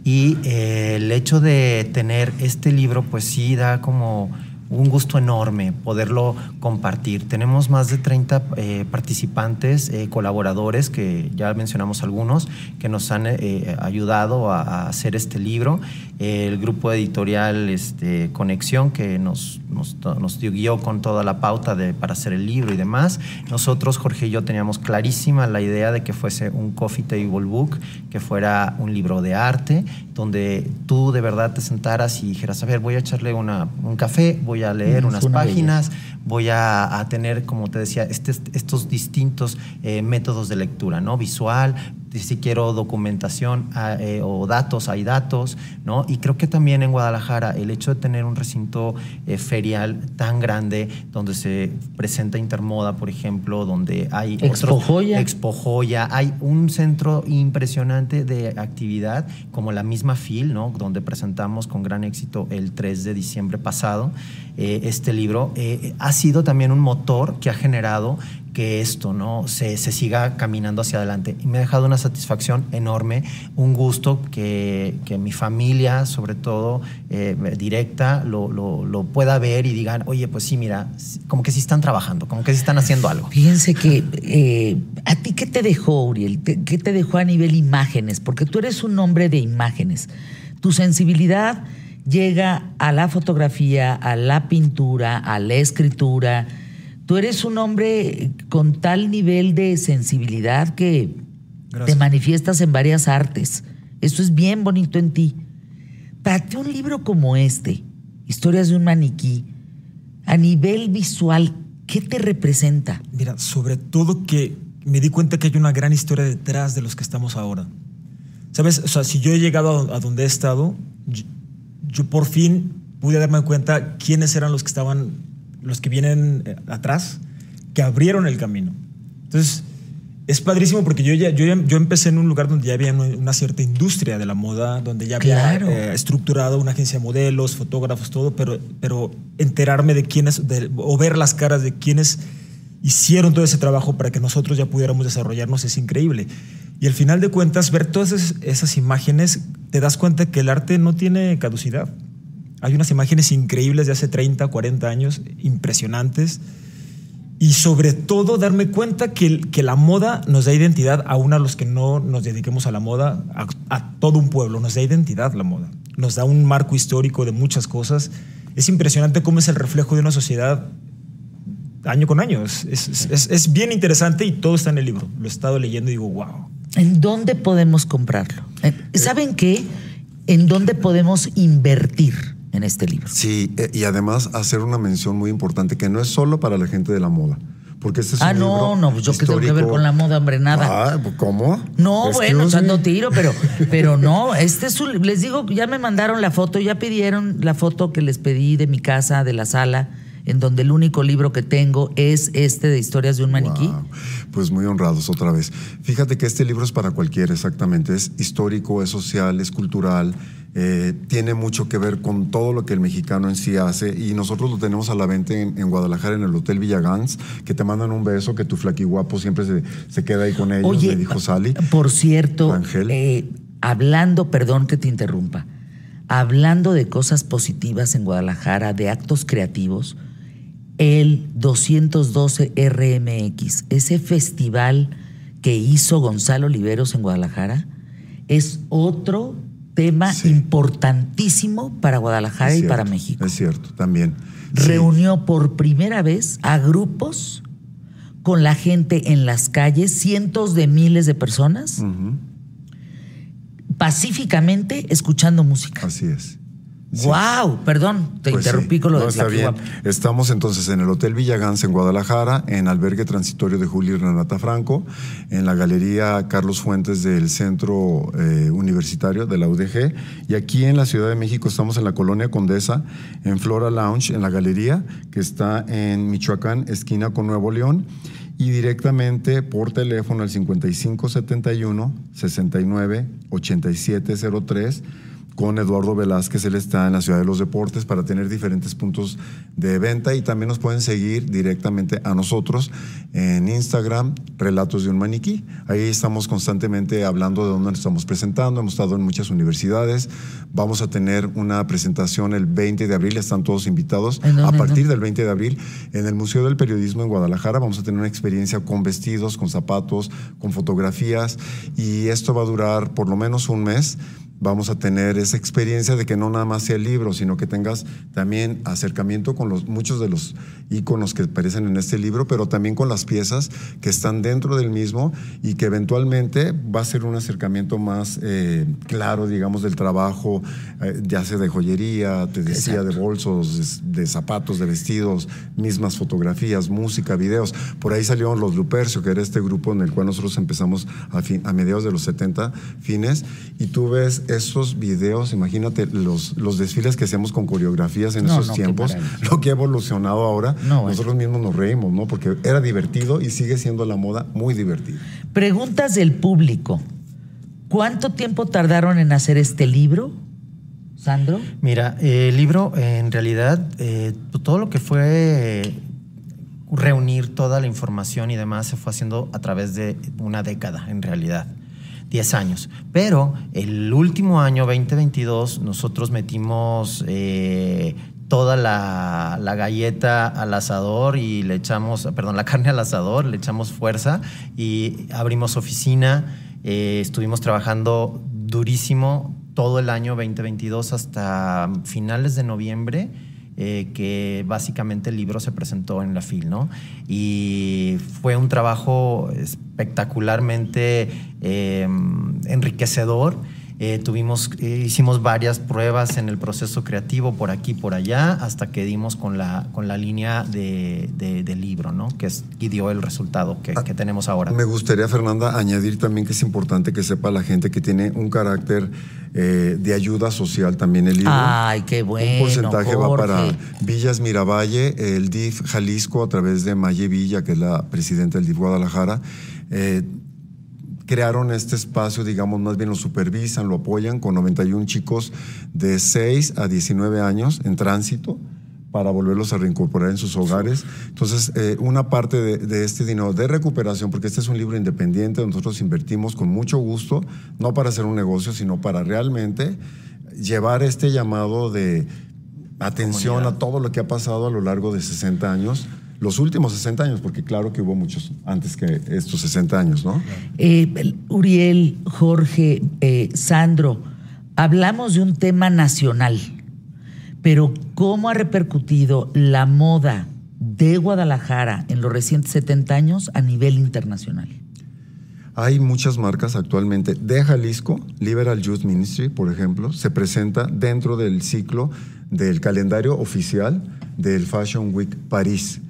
[SPEAKER 7] Y eh, el hecho de tener este libro, pues sí da como un gusto enorme poderlo compartir. Tenemos más de 30 eh, participantes, eh, colaboradores, que ya mencionamos algunos, que nos han eh, ayudado a, a hacer este libro. El grupo editorial este, Conexión, que nos, nos, nos dio guió con toda la pauta de, para hacer el libro y demás. Nosotros, Jorge y yo, teníamos clarísima la idea de que fuese un coffee table book, que fuera un libro de arte, donde tú de verdad te sentaras y dijeras, a ver, voy a echarle una, un café, voy a leer
[SPEAKER 1] Mm,
[SPEAKER 7] unas
[SPEAKER 1] una
[SPEAKER 7] páginas, voy a, a tener, como te decía, este- estos distintos eh, métodos de lectura, ¿no? Visual, si quiero documentación ah, eh, o datos, hay datos, ¿no? Y creo que también en Guadalajara el hecho de tener un recinto eh, ferial tan grande donde se presenta Intermoda, por ejemplo, donde hay
[SPEAKER 1] Expo Joya.
[SPEAKER 7] Expo Joya, hay un centro impresionante de actividad como la misma FIL, ¿no? Donde presentamos con gran éxito el 3 de diciembre pasado eh, este libro, eh, ha sido también un motor que ha generado que esto no se, se siga caminando hacia adelante. Y me ha dejado una satisfacción enorme, un gusto que, que mi familia, sobre todo eh, directa, lo, lo- pueda ver y digan, oye, pues sí, mira, como que sí están trabajando, como que sí están haciendo algo.
[SPEAKER 1] Fíjense que a ti qué te dejó, Uriel, qué te dejó a nivel imágenes, porque tú eres un hombre de imágenes. Tu sensibilidad llega a la fotografía, a la pintura, a la escritura. Tú eres un hombre con tal nivel de sensibilidad que
[SPEAKER 5] Gracias.
[SPEAKER 1] te manifiestas en varias artes. Eso es bien bonito en ti. Para ti un libro como este, Historias de un maniquí, a nivel visual, ¿qué te representa?
[SPEAKER 5] Mira, sobre todo que me di cuenta que hay una gran historia detrás de los que estamos ahora. ¿Sabes? O sea, si yo he llegado a, a donde he estado, yo, por fin pude darme cuenta quiénes eran los que estaban, los que vienen eh, atrás, que abrieron el camino. Entonces, es padrísimo porque yo, ya, yo, ya- yo empecé en un lugar donde ya había una, una cierta industria de la moda, donde ya había
[SPEAKER 1] Claro.
[SPEAKER 5] eh, estructurado una agencia de modelos, fotógrafos, todo, pero, pero enterarme de quiénes, de- o ver las caras de quienes hicieron todo ese trabajo para que nosotros ya pudiéramos desarrollarnos es increíble. Y al final de cuentas, ver todas esas, esas imágenes, te das cuenta que el arte no tiene caducidad. Hay unas imágenes increíbles de hace 30, 40 años, impresionantes. Y sobre todo darme cuenta que, que la moda nos da identidad, aún a los que no nos dediquemos a la moda, a, a todo un pueblo, nos da identidad la moda. Nos da un marco histórico de muchas cosas. Es impresionante cómo es el reflejo de una sociedad año con año. Es, es- es- es bien interesante y todo está en el libro. Lo he estado leyendo y digo, wow.
[SPEAKER 1] ¿En dónde podemos comprarlo? Eh, ¿Saben qué? ¿En dónde podemos invertir en este libro?
[SPEAKER 6] Sí, eh, y además hacer una mención muy importante que no es solo para la gente de la moda. Porque este es
[SPEAKER 1] Ah,
[SPEAKER 6] un
[SPEAKER 1] no,
[SPEAKER 6] libro
[SPEAKER 1] no, pues yo qué tengo que ver
[SPEAKER 6] histórico.
[SPEAKER 1] con la moda, hombre, nada.
[SPEAKER 6] Ah, pues, ¿cómo?
[SPEAKER 1] No,
[SPEAKER 6] Excuse
[SPEAKER 1] bueno, echando tiro, pero, pero no, este es un, les digo, ya me mandaron la foto, ya pidieron la foto que les pedí de mi casa, de la sala, en donde el único libro que tengo es este de historias de un maniquí.
[SPEAKER 6] Wow. Pues muy honrados otra vez. Fíjate que este libro es para cualquiera, exactamente. Es histórico, es social, es cultural, eh, tiene mucho que ver con todo lo que el mexicano en sí hace y nosotros lo tenemos a la venta en, en Guadalajara, en el Hotel Villagans, que te mandan un beso, que tu flaquiguapo siempre se, se queda ahí con ellos, me dijo Sally.
[SPEAKER 1] Por cierto,
[SPEAKER 6] Ángel.
[SPEAKER 1] eh, hablando, perdón que te interrumpa, hablando de cosas positivas en Guadalajara, de actos creativos, el 212 RMX, ese festival que hizo Gonzalo Oliveros en Guadalajara, es otro tema
[SPEAKER 6] Sí.
[SPEAKER 1] importantísimo para Guadalajara y para México.
[SPEAKER 6] Es cierto, también. Sí.
[SPEAKER 1] Reunió por primera vez a grupos con la gente en las calles, cientos de miles de personas, pacíficamente escuchando música.
[SPEAKER 6] Así es. Sí.
[SPEAKER 1] ¡Wow! Perdón, te
[SPEAKER 6] Pues
[SPEAKER 1] interrumpí
[SPEAKER 6] sí.
[SPEAKER 1] con lo
[SPEAKER 6] No,
[SPEAKER 1] de
[SPEAKER 6] está bien. Estamos entonces en el Hotel Villagans en Guadalajara, en albergue transitorio de Julio y Renata Franco, en la Galería Carlos Fuentes del Centro eh, Universitario de la UDG. Y aquí en la Ciudad de México estamos en la Colonia Condesa, en Flora Lounge, en la galería, que está en Michoacán, esquina con Nuevo León. Y directamente por teléfono al 5571 69 8703 con Eduardo Velázquez. Él está en la Ciudad de los Deportes para tener diferentes puntos de venta y también nos pueden seguir directamente a nosotros en Instagram, Relatos de un Maniquí. Ahí estamos constantemente hablando de dónde nos estamos presentando. Hemos estado en muchas universidades. Vamos a tener una presentación el 20 de abril. Están todos invitados
[SPEAKER 1] ¿En dónde,
[SPEAKER 6] a partir del 20 de abril en el Museo del Periodismo en Guadalajara. Vamos a tener una experiencia con vestidos, con zapatos, con fotografías y esto va a durar por lo menos un mes. Vamos a tener esa experiencia de que no nada más sea el libro, sino que tengas también acercamiento con los, muchos de los íconos que aparecen en este libro, pero también con las piezas que están dentro del mismo y que eventualmente va a ser un acercamiento más eh, claro, digamos, del trabajo, eh, ya sea de joyería, te decía, de bolsos, de, de zapatos, de vestidos, mismas fotografías, música, videos. Por ahí salieron los Lupercio, que era este grupo en el cual nosotros empezamos a, fin- a mediados de los 70 fines, y tú ves esos videos, imagínate los, los desfiles que hacíamos con coreografías en
[SPEAKER 1] No,
[SPEAKER 6] esos
[SPEAKER 1] no,
[SPEAKER 6] tiempos, lo que ha evolucionado ahora,
[SPEAKER 1] No,
[SPEAKER 6] nosotros mismos nos reímos, ¿no? Porque era divertido y sigue siendo la moda muy divertida.
[SPEAKER 1] Preguntas del público. ¿Cuánto tiempo tardaron en hacer este libro, Sandro?
[SPEAKER 7] Mira, eh, el libro eh, en realidad, eh, todo lo que fue reunir toda la información y demás se fue haciendo a través de una década en realidad. 10 años. Pero el último año, 2022, nosotros metimos eh, toda la, galleta al asador y le echamos, perdón, la carne al asador, le echamos fuerza y abrimos oficina. eh, estuvimos trabajando durísimo todo el año 2022 hasta finales de noviembre. eh, que básicamente el libro se presentó en la FIL, ¿no? Y fue un trabajo espectacularmente eh, enriquecedor. Eh, tuvimos, eh, hicimos varias pruebas en el proceso creativo por aquí, por allá, hasta que dimos con la, con la línea de, de- del libro, ¿no? Que es, y dio el resultado que, que tenemos ahora.
[SPEAKER 6] Me gustaría, Fernanda, añadir también que es importante que sepa la gente que tiene un carácter eh, de ayuda social también el libro.
[SPEAKER 1] Ay, qué bueno.
[SPEAKER 6] un porcentaje va para Villas Miravalle, el DIF Jalisco, a través de Maye Villa, que es la presidenta del DIF Guadalajara. eh, crearon este espacio, digamos, más bien lo supervisan, lo apoyan con 91 chicos de 6 a 19 años en tránsito para volverlos a reincorporar en sus hogares. Entonces, eh, una parte de, de este dinero de recuperación, porque este es un libro independiente, nosotros invertimos con mucho gusto, no para hacer un negocio, sino para realmente llevar este llamado de atención a todo lo que ha pasado a lo largo de 60 años, los últimos 60 años, porque claro que hubo muchos antes que estos 60 años, ¿no?
[SPEAKER 1] Eh, el- Uriel, Jorge, eh, Sandro, hablamos de un tema nacional, pero ¿cómo ha repercutido la moda de Guadalajara en los recientes 70 años a nivel internacional?
[SPEAKER 6] Hay muchas marcas actualmente de Jalisco, Liberal Youth Ministry, por ejemplo, se presenta dentro del ciclo del calendario oficial del Fashion Week París.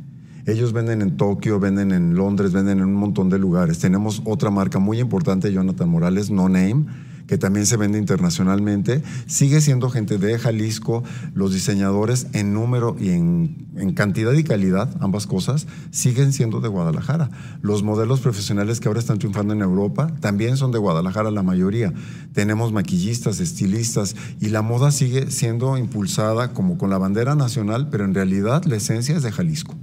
[SPEAKER 6] Ellos venden en Tokio, venden en Londres, venden en un montón de lugares. Tenemos otra marca muy importante, Jonathan Morales, No Name, que también se vende internacionalmente. Sigue siendo gente de Jalisco, los diseñadores en número y en, cantidad y calidad, ambas cosas, siguen siendo de Guadalajara. Los modelos profesionales que ahora están triunfando en Europa también son de Guadalajara la mayoría. Tenemos maquillistas, estilistas y la moda sigue siendo impulsada como con la bandera nacional, pero en realidad la esencia es de Jalisco.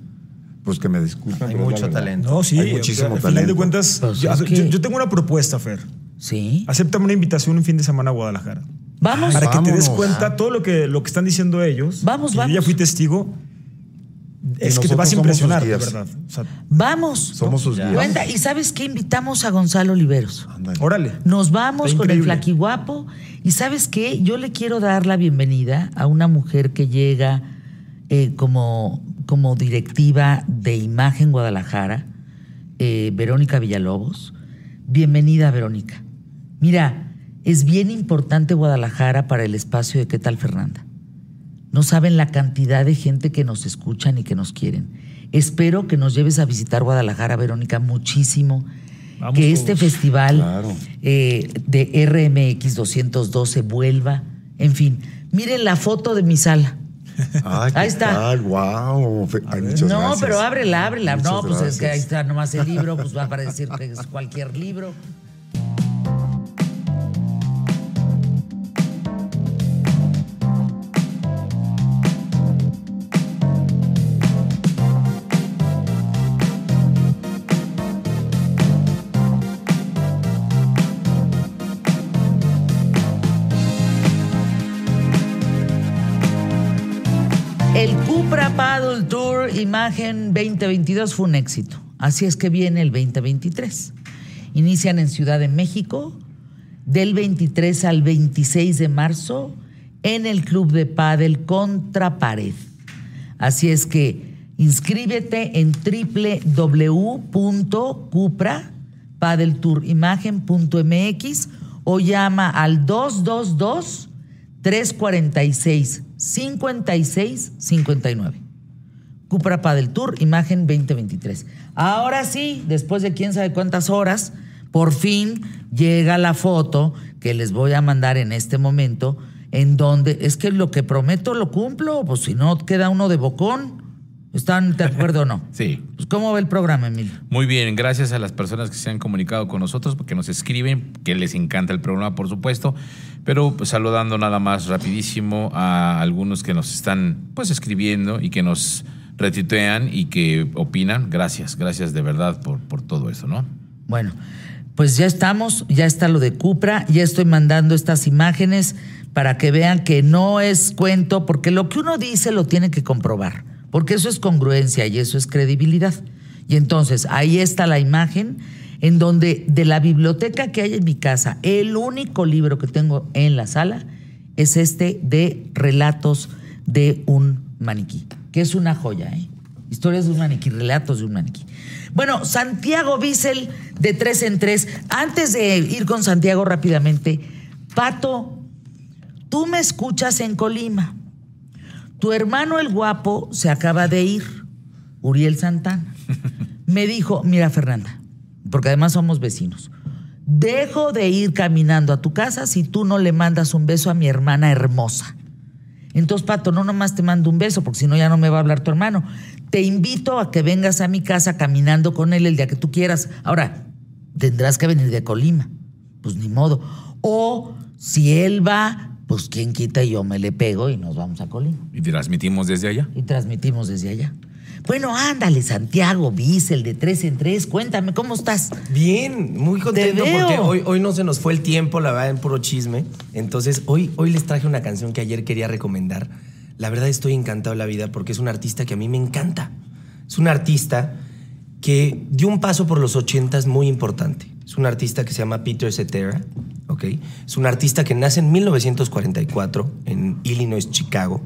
[SPEAKER 6] Pues que me disculpen.
[SPEAKER 7] Hay mucho talento.
[SPEAKER 5] No, sí.
[SPEAKER 6] Hay muchísimo
[SPEAKER 5] al final de
[SPEAKER 6] talento.
[SPEAKER 5] cuentas,
[SPEAKER 1] Pues
[SPEAKER 5] yo, tengo una propuesta, Fer.
[SPEAKER 1] Sí.
[SPEAKER 5] Acéptame una invitación un fin de semana a Guadalajara.
[SPEAKER 1] Vamos.
[SPEAKER 5] para que te des cuenta todo lo que, lo que están diciendo ellos.
[SPEAKER 1] Vamos,
[SPEAKER 5] que yo
[SPEAKER 1] vamos.
[SPEAKER 5] ya fui testigo. Es que te vas a impresionar, de verdad. O sea,
[SPEAKER 1] Vamos.
[SPEAKER 6] Somos sus guías.
[SPEAKER 1] Cuenta, ¿y sabes qué? Invitamos a Gonzalo Oliveros.
[SPEAKER 6] Ándale.
[SPEAKER 5] órale.
[SPEAKER 1] Nos vamos con el flaquiguapo. Y sabes qué? Yo le quiero dar la bienvenida a una mujer que llega eh, como, como directiva de Imagen Guadalajara, eh, Verónica Villalobos. Bienvenida, Verónica. Mira, es bien importante Guadalajara para el espacio de ¿Qué tal, Fernanda? No saben la cantidad de gente que nos escuchan y que nos quieren. Espero que nos lleves a visitar Guadalajara, Verónica, muchísimo.
[SPEAKER 5] Vamos
[SPEAKER 1] que este
[SPEAKER 5] todos.
[SPEAKER 1] festival
[SPEAKER 6] Claro.
[SPEAKER 1] eh, de RMX 212 vuelva. En fin, miren la foto de mi sala.
[SPEAKER 6] Ay, ¿qué
[SPEAKER 1] Ahí está.
[SPEAKER 6] tal? Wow. Ay,
[SPEAKER 1] no,
[SPEAKER 6] gracias.
[SPEAKER 1] pero ábrela, ábrela.
[SPEAKER 6] Muchas
[SPEAKER 1] no, pues es que ahí está nomás el libro, pues va a parecer que es cualquier libro. Cupra Paddle Tour Imagen 2022 fue un éxito. Así es que viene el 2023. Inician en Ciudad de México del 23 al 26 de marzo en el Club de Paddle Contra Pared. Así es que inscríbete en www.cupra-paddletourimagen.mx o llama al 222 346 56 59. Cupra Padel Tour, imagen 2023. Ahora sí, después de quién sabe cuántas horas, por fin llega la foto que les voy a mandar en este momento, en donde es que lo que prometo lo cumplo, pues si no queda uno de bocón. ¿Están de acuerdo o no?
[SPEAKER 2] Sí.
[SPEAKER 1] Pues ¿Cómo va el programa, Emilio?
[SPEAKER 2] Muy bien, gracias a las personas que se han comunicado con nosotros, porque nos escriben, que les encanta el programa, por supuesto, pero pues, saludando nada más rapidísimo a algunos que nos están pues escribiendo y que nos retuitean y que opinan. Gracias, gracias de verdad por, por todo eso, ¿no?
[SPEAKER 1] Bueno, pues ya estamos, ya está lo de Cupra, ya estoy mandando estas imágenes para que vean que no es cuento, porque lo que uno dice lo tiene que comprobar, porque eso es congruencia y eso es credibilidad. Y entonces ahí está la imagen en donde de la biblioteca que hay en mi casa, el único libro que tengo en la sala es este de relatos de un maniquí, que es una joya, ¿eh? Historias de un maniquí, relatos de un maniquí. Bueno, Santiago Bissell de tres en tres. Antes de ir con Santiago rápidamente, Pato, tú me escuchas en Colima. Tu hermano el guapo se acaba de ir, Uriel Santana. Me dijo, mira Fernanda, porque además somos vecinos, dejo de ir caminando a tu casa si tú no le mandas un beso a mi hermana hermosa. Entonces, Pato, no nomás te mando un beso, porque si no ya no me va a hablar tu hermano. Te invito a que vengas a mi casa caminando con él el día que tú quieras. Ahora, tendrás que venir de Colima. Pues ni modo. O si él va, pues quien quita y yo me le pego y nos vamos a Colima.
[SPEAKER 2] Y transmitimos desde allá.
[SPEAKER 1] Y transmitimos desde allá. Bueno, ándale, Santiago Bissell de tres en tres. Cuéntame, ¿cómo estás?
[SPEAKER 3] Bien, muy contento porque hoy, hoy no se nos fue el tiempo, la verdad, en puro chisme. Entonces, hoy, hoy les traje una canción que ayer quería recomendar. La verdad, estoy encantado de la vida porque es un artista que a mí me encanta. Es un artista que dio un paso por los ochentas muy importante. Es un artista que se llama Peter Cetera, ¿ok? Es un artista que nace en 1944 en Illinois, Chicago.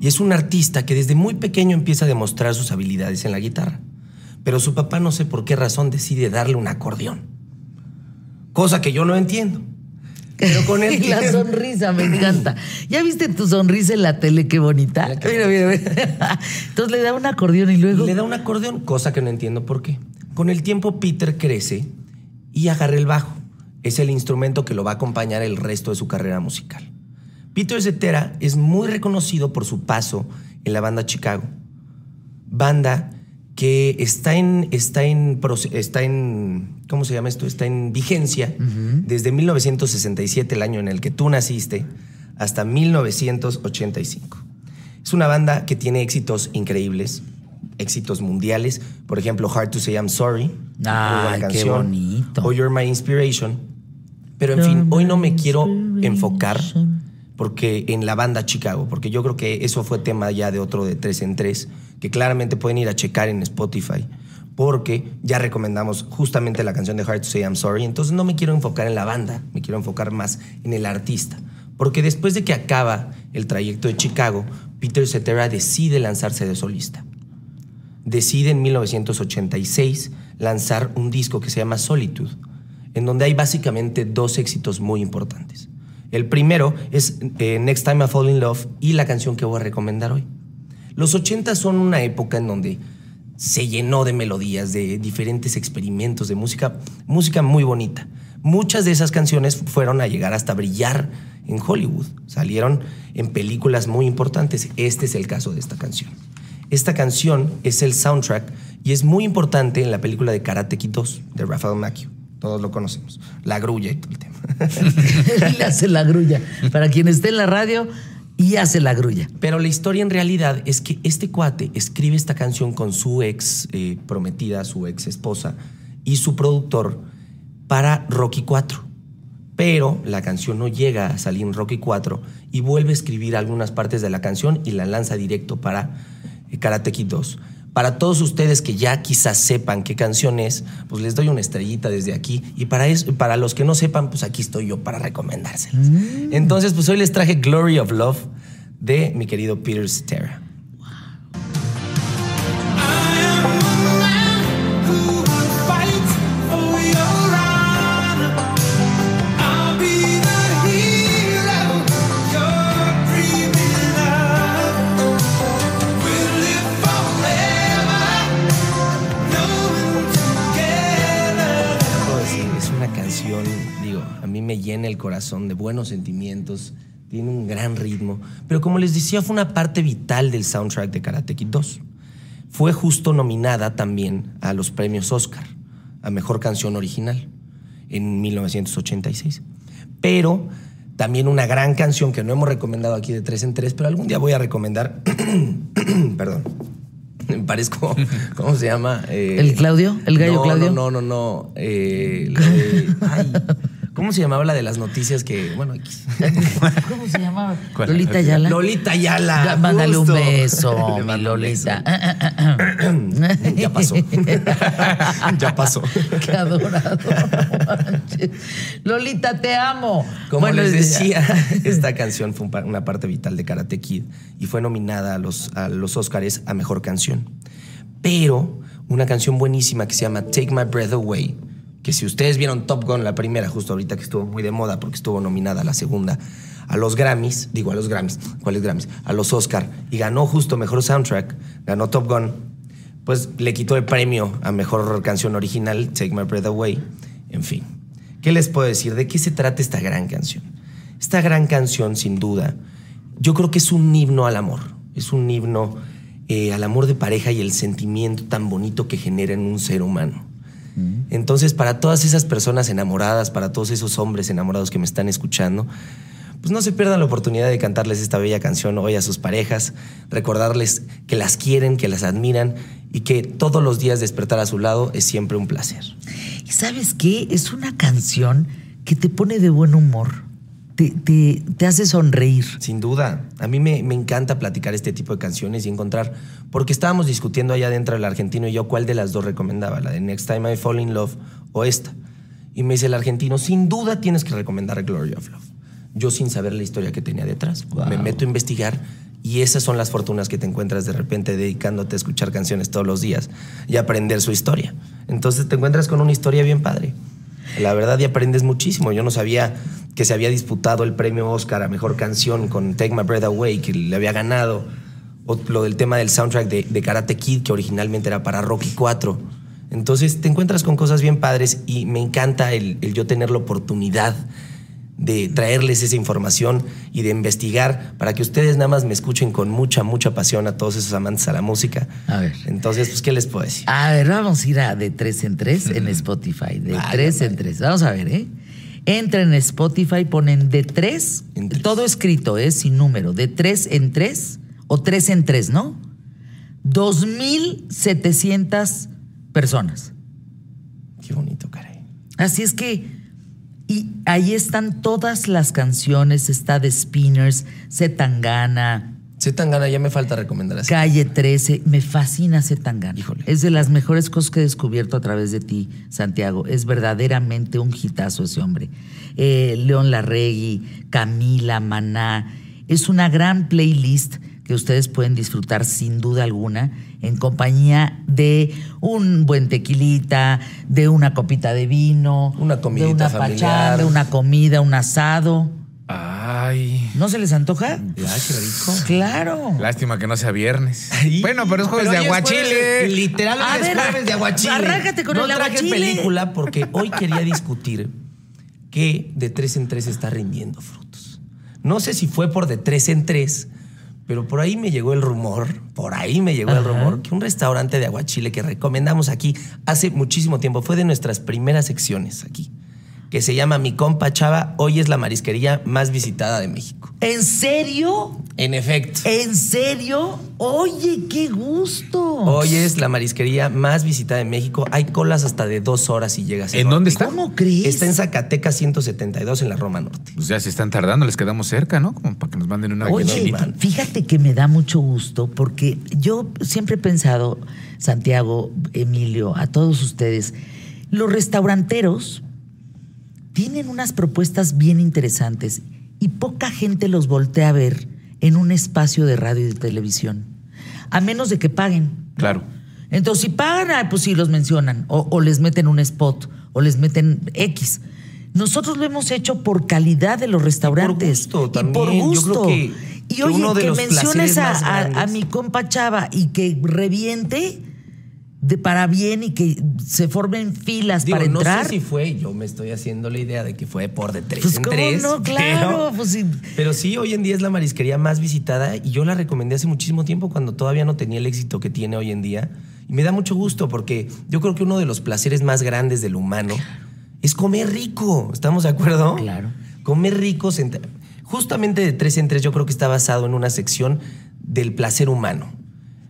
[SPEAKER 3] Y es un artista que desde muy pequeño empieza a demostrar sus habilidades en la guitarra. Pero su papá no sé por qué razón decide darle un acordeón. Cosa que yo no entiendo. Pero con él...
[SPEAKER 1] Y la sonrisa, me encanta. ¿Ya viste tu sonrisa en la tele? Qué bonita.
[SPEAKER 3] Mira,
[SPEAKER 1] mira, mira. Entonces le da un acordeón y luego.
[SPEAKER 3] Le da un acordeón, cosa que no entiendo por qué. Con el tiempo Peter crece y agarra el bajo. Es el instrumento que lo va a acompañar el resto de su carrera musical. Peter Cetera es muy reconocido por su paso en la banda Chicago. Banda que está en, está en, está en, ¿cómo se llama esto? Está en vigencia desde 1967, el año en el que tú naciste, hasta 1985. Es una banda que tiene éxitos increíbles, éxitos mundiales. Por ejemplo, Hard to Say I'm Sorry. buena
[SPEAKER 1] qué bonito.
[SPEAKER 3] O You're My Inspiration. Pero en fin, hoy no me quiero enfocar porque en la banda Chicago, porque yo creo que eso fue tema ya de otro de tres en tres, que claramente pueden ir a checar en Spotify, porque ya recomendamos justamente la canción de Hard to Say I'm Sorry, entonces no me quiero enfocar en la banda, me quiero enfocar más en el artista, porque después de que acaba el trayecto de Chicago, Peter Cetera decide lanzarse de solista decide en 1986 lanzar un disco que se llama Solitude, en donde hay básicamente dos éxitos muy importantes. El primero es eh, Next Time I Fall in Love y la canción que voy a recomendar hoy. Los 80 son una época en donde se llenó de melodías, de diferentes experimentos de música, música muy bonita. Muchas de esas canciones fueron a llegar hasta brillar en Hollywood, salieron en películas muy importantes. Este es el caso de esta canción. Esta canción es el soundtrack y es muy importante en la película de Karate Kid 2 de Rafael Macchio. Todos lo conocemos. La grulla y todo el tema.
[SPEAKER 1] y hace la grulla. Para quien esté en la radio, y hace la grulla.
[SPEAKER 3] Pero la historia en realidad es que este cuate escribe esta canción con su ex eh, prometida, su ex esposa y su productor para Rocky 4. Pero la canción no llega a salir en Rocky 4 y vuelve a escribir algunas partes de la canción y la lanza directo para Karate Kid 2. Para todos ustedes que ya quizás sepan qué canción es, pues les doy una estrellita desde aquí. Y para, eso, para los que no sepan, pues aquí estoy yo para recomendárselas. Entonces, pues hoy les traje Glory of Love de mi querido Peter Cetera. Una canción, digo, a mí me llena el corazón de buenos sentimientos, tiene un gran ritmo, pero como les decía, fue una parte vital del soundtrack de Karate Kid 2. Fue justo nominada también a los premios Oscar, a Mejor Canción Original, en 1986. Pero también una gran canción que no hemos recomendado aquí de tres en tres, pero algún día voy a recomendar, perdón, parezco, ¿cómo se llama? Eh,
[SPEAKER 1] ¿El Claudio? ¿El gallo
[SPEAKER 3] no,
[SPEAKER 1] Claudio?
[SPEAKER 3] No, no, no, no. Eh, la de- ay, ¿Cómo se llamaba la de las noticias que, bueno.
[SPEAKER 1] ¿Cómo se llamaba?
[SPEAKER 2] ¿Cuál?
[SPEAKER 1] Lolita Ayala.
[SPEAKER 3] Lolita Ayala.
[SPEAKER 1] Ya, mándale un beso, mi Lolita.
[SPEAKER 3] beso. Ya pasó. ya pasó.
[SPEAKER 1] Qué adorado. Lolita, te amo.
[SPEAKER 3] Como
[SPEAKER 1] Bueno,
[SPEAKER 3] les decía, esta canción fue una parte vital de Karate Kid y fue nominada a los, a los Oscars a Mejor Canción. Pero una canción buenísima que se llama Take My Breath Away, que si ustedes vieron Top Gun, la primera, justo ahorita que estuvo muy de moda porque estuvo nominada la segunda, a los Grammys, digo a los Grammys, ¿cuáles Grammys? A los Oscar y ganó justo Mejor Soundtrack, ganó Top Gun, pues le quitó el premio a Mejor Canción Original, Take My Breath Away, en fin. ¿Qué les puedo decir? ¿De qué se trata esta gran canción? Esta gran canción, sin duda, yo creo que es un himno al amor. Es un himno eh, al amor de pareja y el sentimiento tan bonito que genera en un ser humano. Entonces, para todas esas personas enamoradas, para todos esos hombres enamorados que me están escuchando, pues no se pierdan la oportunidad de cantarles esta bella canción hoy a sus parejas, recordarles que las quieren, que las admiran y que todos los días despertar a su lado es siempre un placer.
[SPEAKER 1] ¿Y sabes qué? Es una canción que te pone de buen humor. Te, te- te hace sonreír.
[SPEAKER 3] Sin duda. A mí me, me encanta platicar este tipo de canciones y encontrar. Porque estábamos discutiendo allá adentro el argentino y yo cuál de las dos recomendaba, la de Next Time I Fall in Love o esta. Y me dice el argentino, sin duda tienes que recomendar Glory of Love. Yo sin saber la historia que tenía detrás. Me meto a investigar y esas son las fortunas que te encuentras de repente dedicándote a escuchar canciones todos los días y aprender su historia. Entonces te encuentras con una historia bien padre. La verdad y aprendes muchísimo. Yo no sabía que se había disputado el premio Oscar a Mejor Canción con Take My Breath Away, que le había ganado. O lo del tema del soundtrack de, de Karate Kid, que originalmente era para Rocky 4. Entonces te encuentras con cosas bien padres y me encanta el, el yo tener la oportunidad de traerles esa información y de investigar para que ustedes nada más me escuchen con mucha, mucha pasión a todos esos amantes a la música.
[SPEAKER 1] A ver.
[SPEAKER 3] Entonces, pues, ¿qué les puedo decir?
[SPEAKER 1] A ver, vamos a ir a de tres en tres en Spotify. De tres en tres. Vamos a ver, ¿eh? Entren en Spotify, ponen de tres,
[SPEAKER 3] En tres.
[SPEAKER 1] todo escrito, ¿eh? Sin número. De tres en tres o tres en tres, ¿no? 2.700 personas.
[SPEAKER 3] Qué bonito, caray.
[SPEAKER 1] Así es que, y ahí están todas las canciones. Está de Spinners, Zetangana,
[SPEAKER 3] Zetangana, ya me falta recomendar así.
[SPEAKER 1] Calle 13, me fascina Zetangana.
[SPEAKER 3] Híjole.
[SPEAKER 1] Es de las mejores cosas que he descubierto a través de ti, Santiago. Es verdaderamente un hitazo ese hombre. Eh, León Larregui, Camila, Maná. Es una gran playlist que ustedes pueden disfrutar sin duda alguna en compañía de un buen tequilita, de una copita de vino,
[SPEAKER 3] Una
[SPEAKER 1] de una
[SPEAKER 3] familiar.
[SPEAKER 1] pachanga, una comida, un asado.
[SPEAKER 2] Ay.
[SPEAKER 1] ¿No se les antoja?
[SPEAKER 3] Ay, qué rico.
[SPEAKER 1] Claro.
[SPEAKER 2] Lástima que no sea viernes. bueno, pero es jueves
[SPEAKER 3] Pero
[SPEAKER 2] de aguachile.
[SPEAKER 3] de- Literal,
[SPEAKER 1] A
[SPEAKER 3] hoy es jueves de aguachile.
[SPEAKER 1] arráncate con
[SPEAKER 3] no
[SPEAKER 1] el
[SPEAKER 3] traje
[SPEAKER 1] aguachile.
[SPEAKER 3] película porque hoy quería discutir que de tres en tres está rindiendo frutos. No sé si fue por de tres en tres, pero por ahí me llegó el rumor, por ahí me llegó el rumor que un restaurante de aguachile que recomendamos aquí hace muchísimo tiempo, fue de nuestras primeras secciones aquí, que se llama Mi Compa Chava, hoy es la marisquería más visitada de México.
[SPEAKER 1] ¿En serio?
[SPEAKER 3] En efecto.
[SPEAKER 1] ¿En serio? Oye, qué gusto.
[SPEAKER 3] Hoy es la marisquería más visitada de México. Hay colas hasta de dos horas y llegas.
[SPEAKER 2] ¿En dónde está?
[SPEAKER 1] ¿Cómo crees?
[SPEAKER 3] Está en Zacatecas 172 en la Roma Norte.
[SPEAKER 2] Pues ya se están tardando, les quedamos cerca, ¿no? Como para que nos manden una
[SPEAKER 3] Oye, man.
[SPEAKER 1] Fíjate que me da mucho gusto porque yo siempre he pensado, Santiago, Emilio, a todos ustedes, los restauranteros tienen unas propuestas bien interesantes y poca gente los voltea a ver en un espacio de radio y de televisión, a menos de que paguen.
[SPEAKER 2] Claro.
[SPEAKER 1] Entonces, si pagan, ah, pues sí los mencionan, o, o les meten un spot, o les meten X. Nosotros lo hemos hecho por calidad de los restaurantes.
[SPEAKER 3] gusto
[SPEAKER 1] y
[SPEAKER 3] también.
[SPEAKER 1] por
[SPEAKER 3] Yo
[SPEAKER 1] gusto.
[SPEAKER 3] creo que-
[SPEAKER 1] y oye, que menciones a, a- mi compa Chava y que reviente de para bien y que se formen filas
[SPEAKER 3] Digo,
[SPEAKER 1] para
[SPEAKER 3] no
[SPEAKER 1] entrar.
[SPEAKER 3] sé si fue, yo me estoy haciendo la idea de que fue por de tres
[SPEAKER 1] Pues,
[SPEAKER 3] en
[SPEAKER 1] ¿cómo
[SPEAKER 3] tres.
[SPEAKER 1] no? Claro,
[SPEAKER 3] pero-
[SPEAKER 1] pues, sí.
[SPEAKER 3] Pero sí, hoy en día es la marisquería más visitada y yo la recomendé hace muchísimo tiempo cuando todavía no tenía el éxito que tiene hoy en día. Y me da mucho gusto porque yo creo que uno de los placeres más grandes del humano es comer rico. ¿Estamos de acuerdo?
[SPEAKER 1] Claro.
[SPEAKER 3] Comer rico. Justamente de tres en tres yo creo que está basado en una sección del placer humano.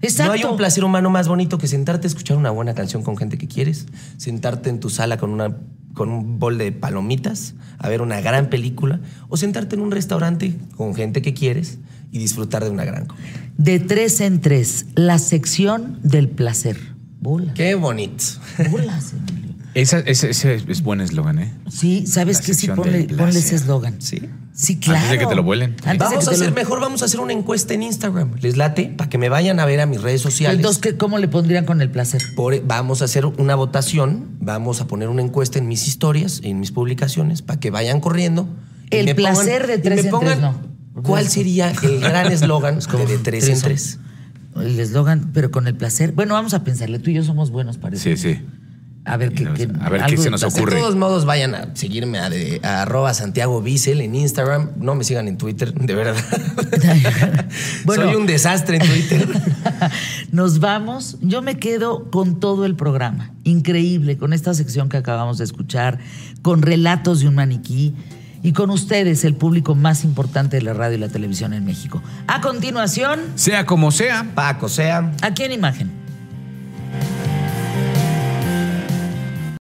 [SPEAKER 1] Exacto.
[SPEAKER 3] No hay un placer humano más bonito que sentarte a escuchar una buena canción con gente que quieres, sentarte en tu sala con, una, con un bol de palomitas, a ver una gran película, o sentarte en un restaurante con gente que quieres y disfrutar de una gran comida.
[SPEAKER 1] De tres en tres, la sección del placer. Bola.
[SPEAKER 3] Qué bonito.
[SPEAKER 1] Bolas, Emilio.
[SPEAKER 2] Esa- ese, ese es buen eslogan, ¿eh?
[SPEAKER 1] Sí, ¿sabes
[SPEAKER 2] La
[SPEAKER 1] qué? Sí, ponle, ponle ese eslogan.
[SPEAKER 3] Sí.
[SPEAKER 1] Sí, claro.
[SPEAKER 2] Antes de que te lo vuelen.
[SPEAKER 1] Antes
[SPEAKER 3] Vamos a hacer,
[SPEAKER 1] lo-
[SPEAKER 3] mejor vamos a hacer una encuesta en Instagram. ¿Les late? Para que me vayan a ver a mis redes sociales.
[SPEAKER 1] Entonces, ¿qué- ¿cómo le pondrían con el placer?
[SPEAKER 3] Por- vamos a hacer una votación, vamos a poner una encuesta en mis historias, en mis publicaciones, para que vayan corriendo. y
[SPEAKER 1] El
[SPEAKER 3] me
[SPEAKER 1] placer de
[SPEAKER 3] y
[SPEAKER 1] tres
[SPEAKER 3] me
[SPEAKER 1] en
[SPEAKER 3] pongan
[SPEAKER 1] tres, no.
[SPEAKER 3] ¿Cuál sería el gran eslogan de, de tres en tres?
[SPEAKER 1] El eslogan, pero con el placer. Bueno, vamos a pensarle. Tú y yo somos buenos para eso.
[SPEAKER 2] Sí, sí.
[SPEAKER 1] A ver qué.
[SPEAKER 2] A se nos ocurre.
[SPEAKER 3] De todos modos, vayan a seguirme a, de- a arroba Santiago Bissell en Instagram. No me sigan en Twitter, de verdad.
[SPEAKER 1] Bueno.
[SPEAKER 3] Soy un desastre en Twitter.
[SPEAKER 1] Nos vamos. Yo me quedo con todo el programa. Increíble, con esta sección que acabamos de escuchar, con relatos de un maniquí y con ustedes, el público más importante de la radio y la televisión en México. A continuación,
[SPEAKER 2] Sea como sea,
[SPEAKER 3] Paco, sea.
[SPEAKER 1] aquí en imagen.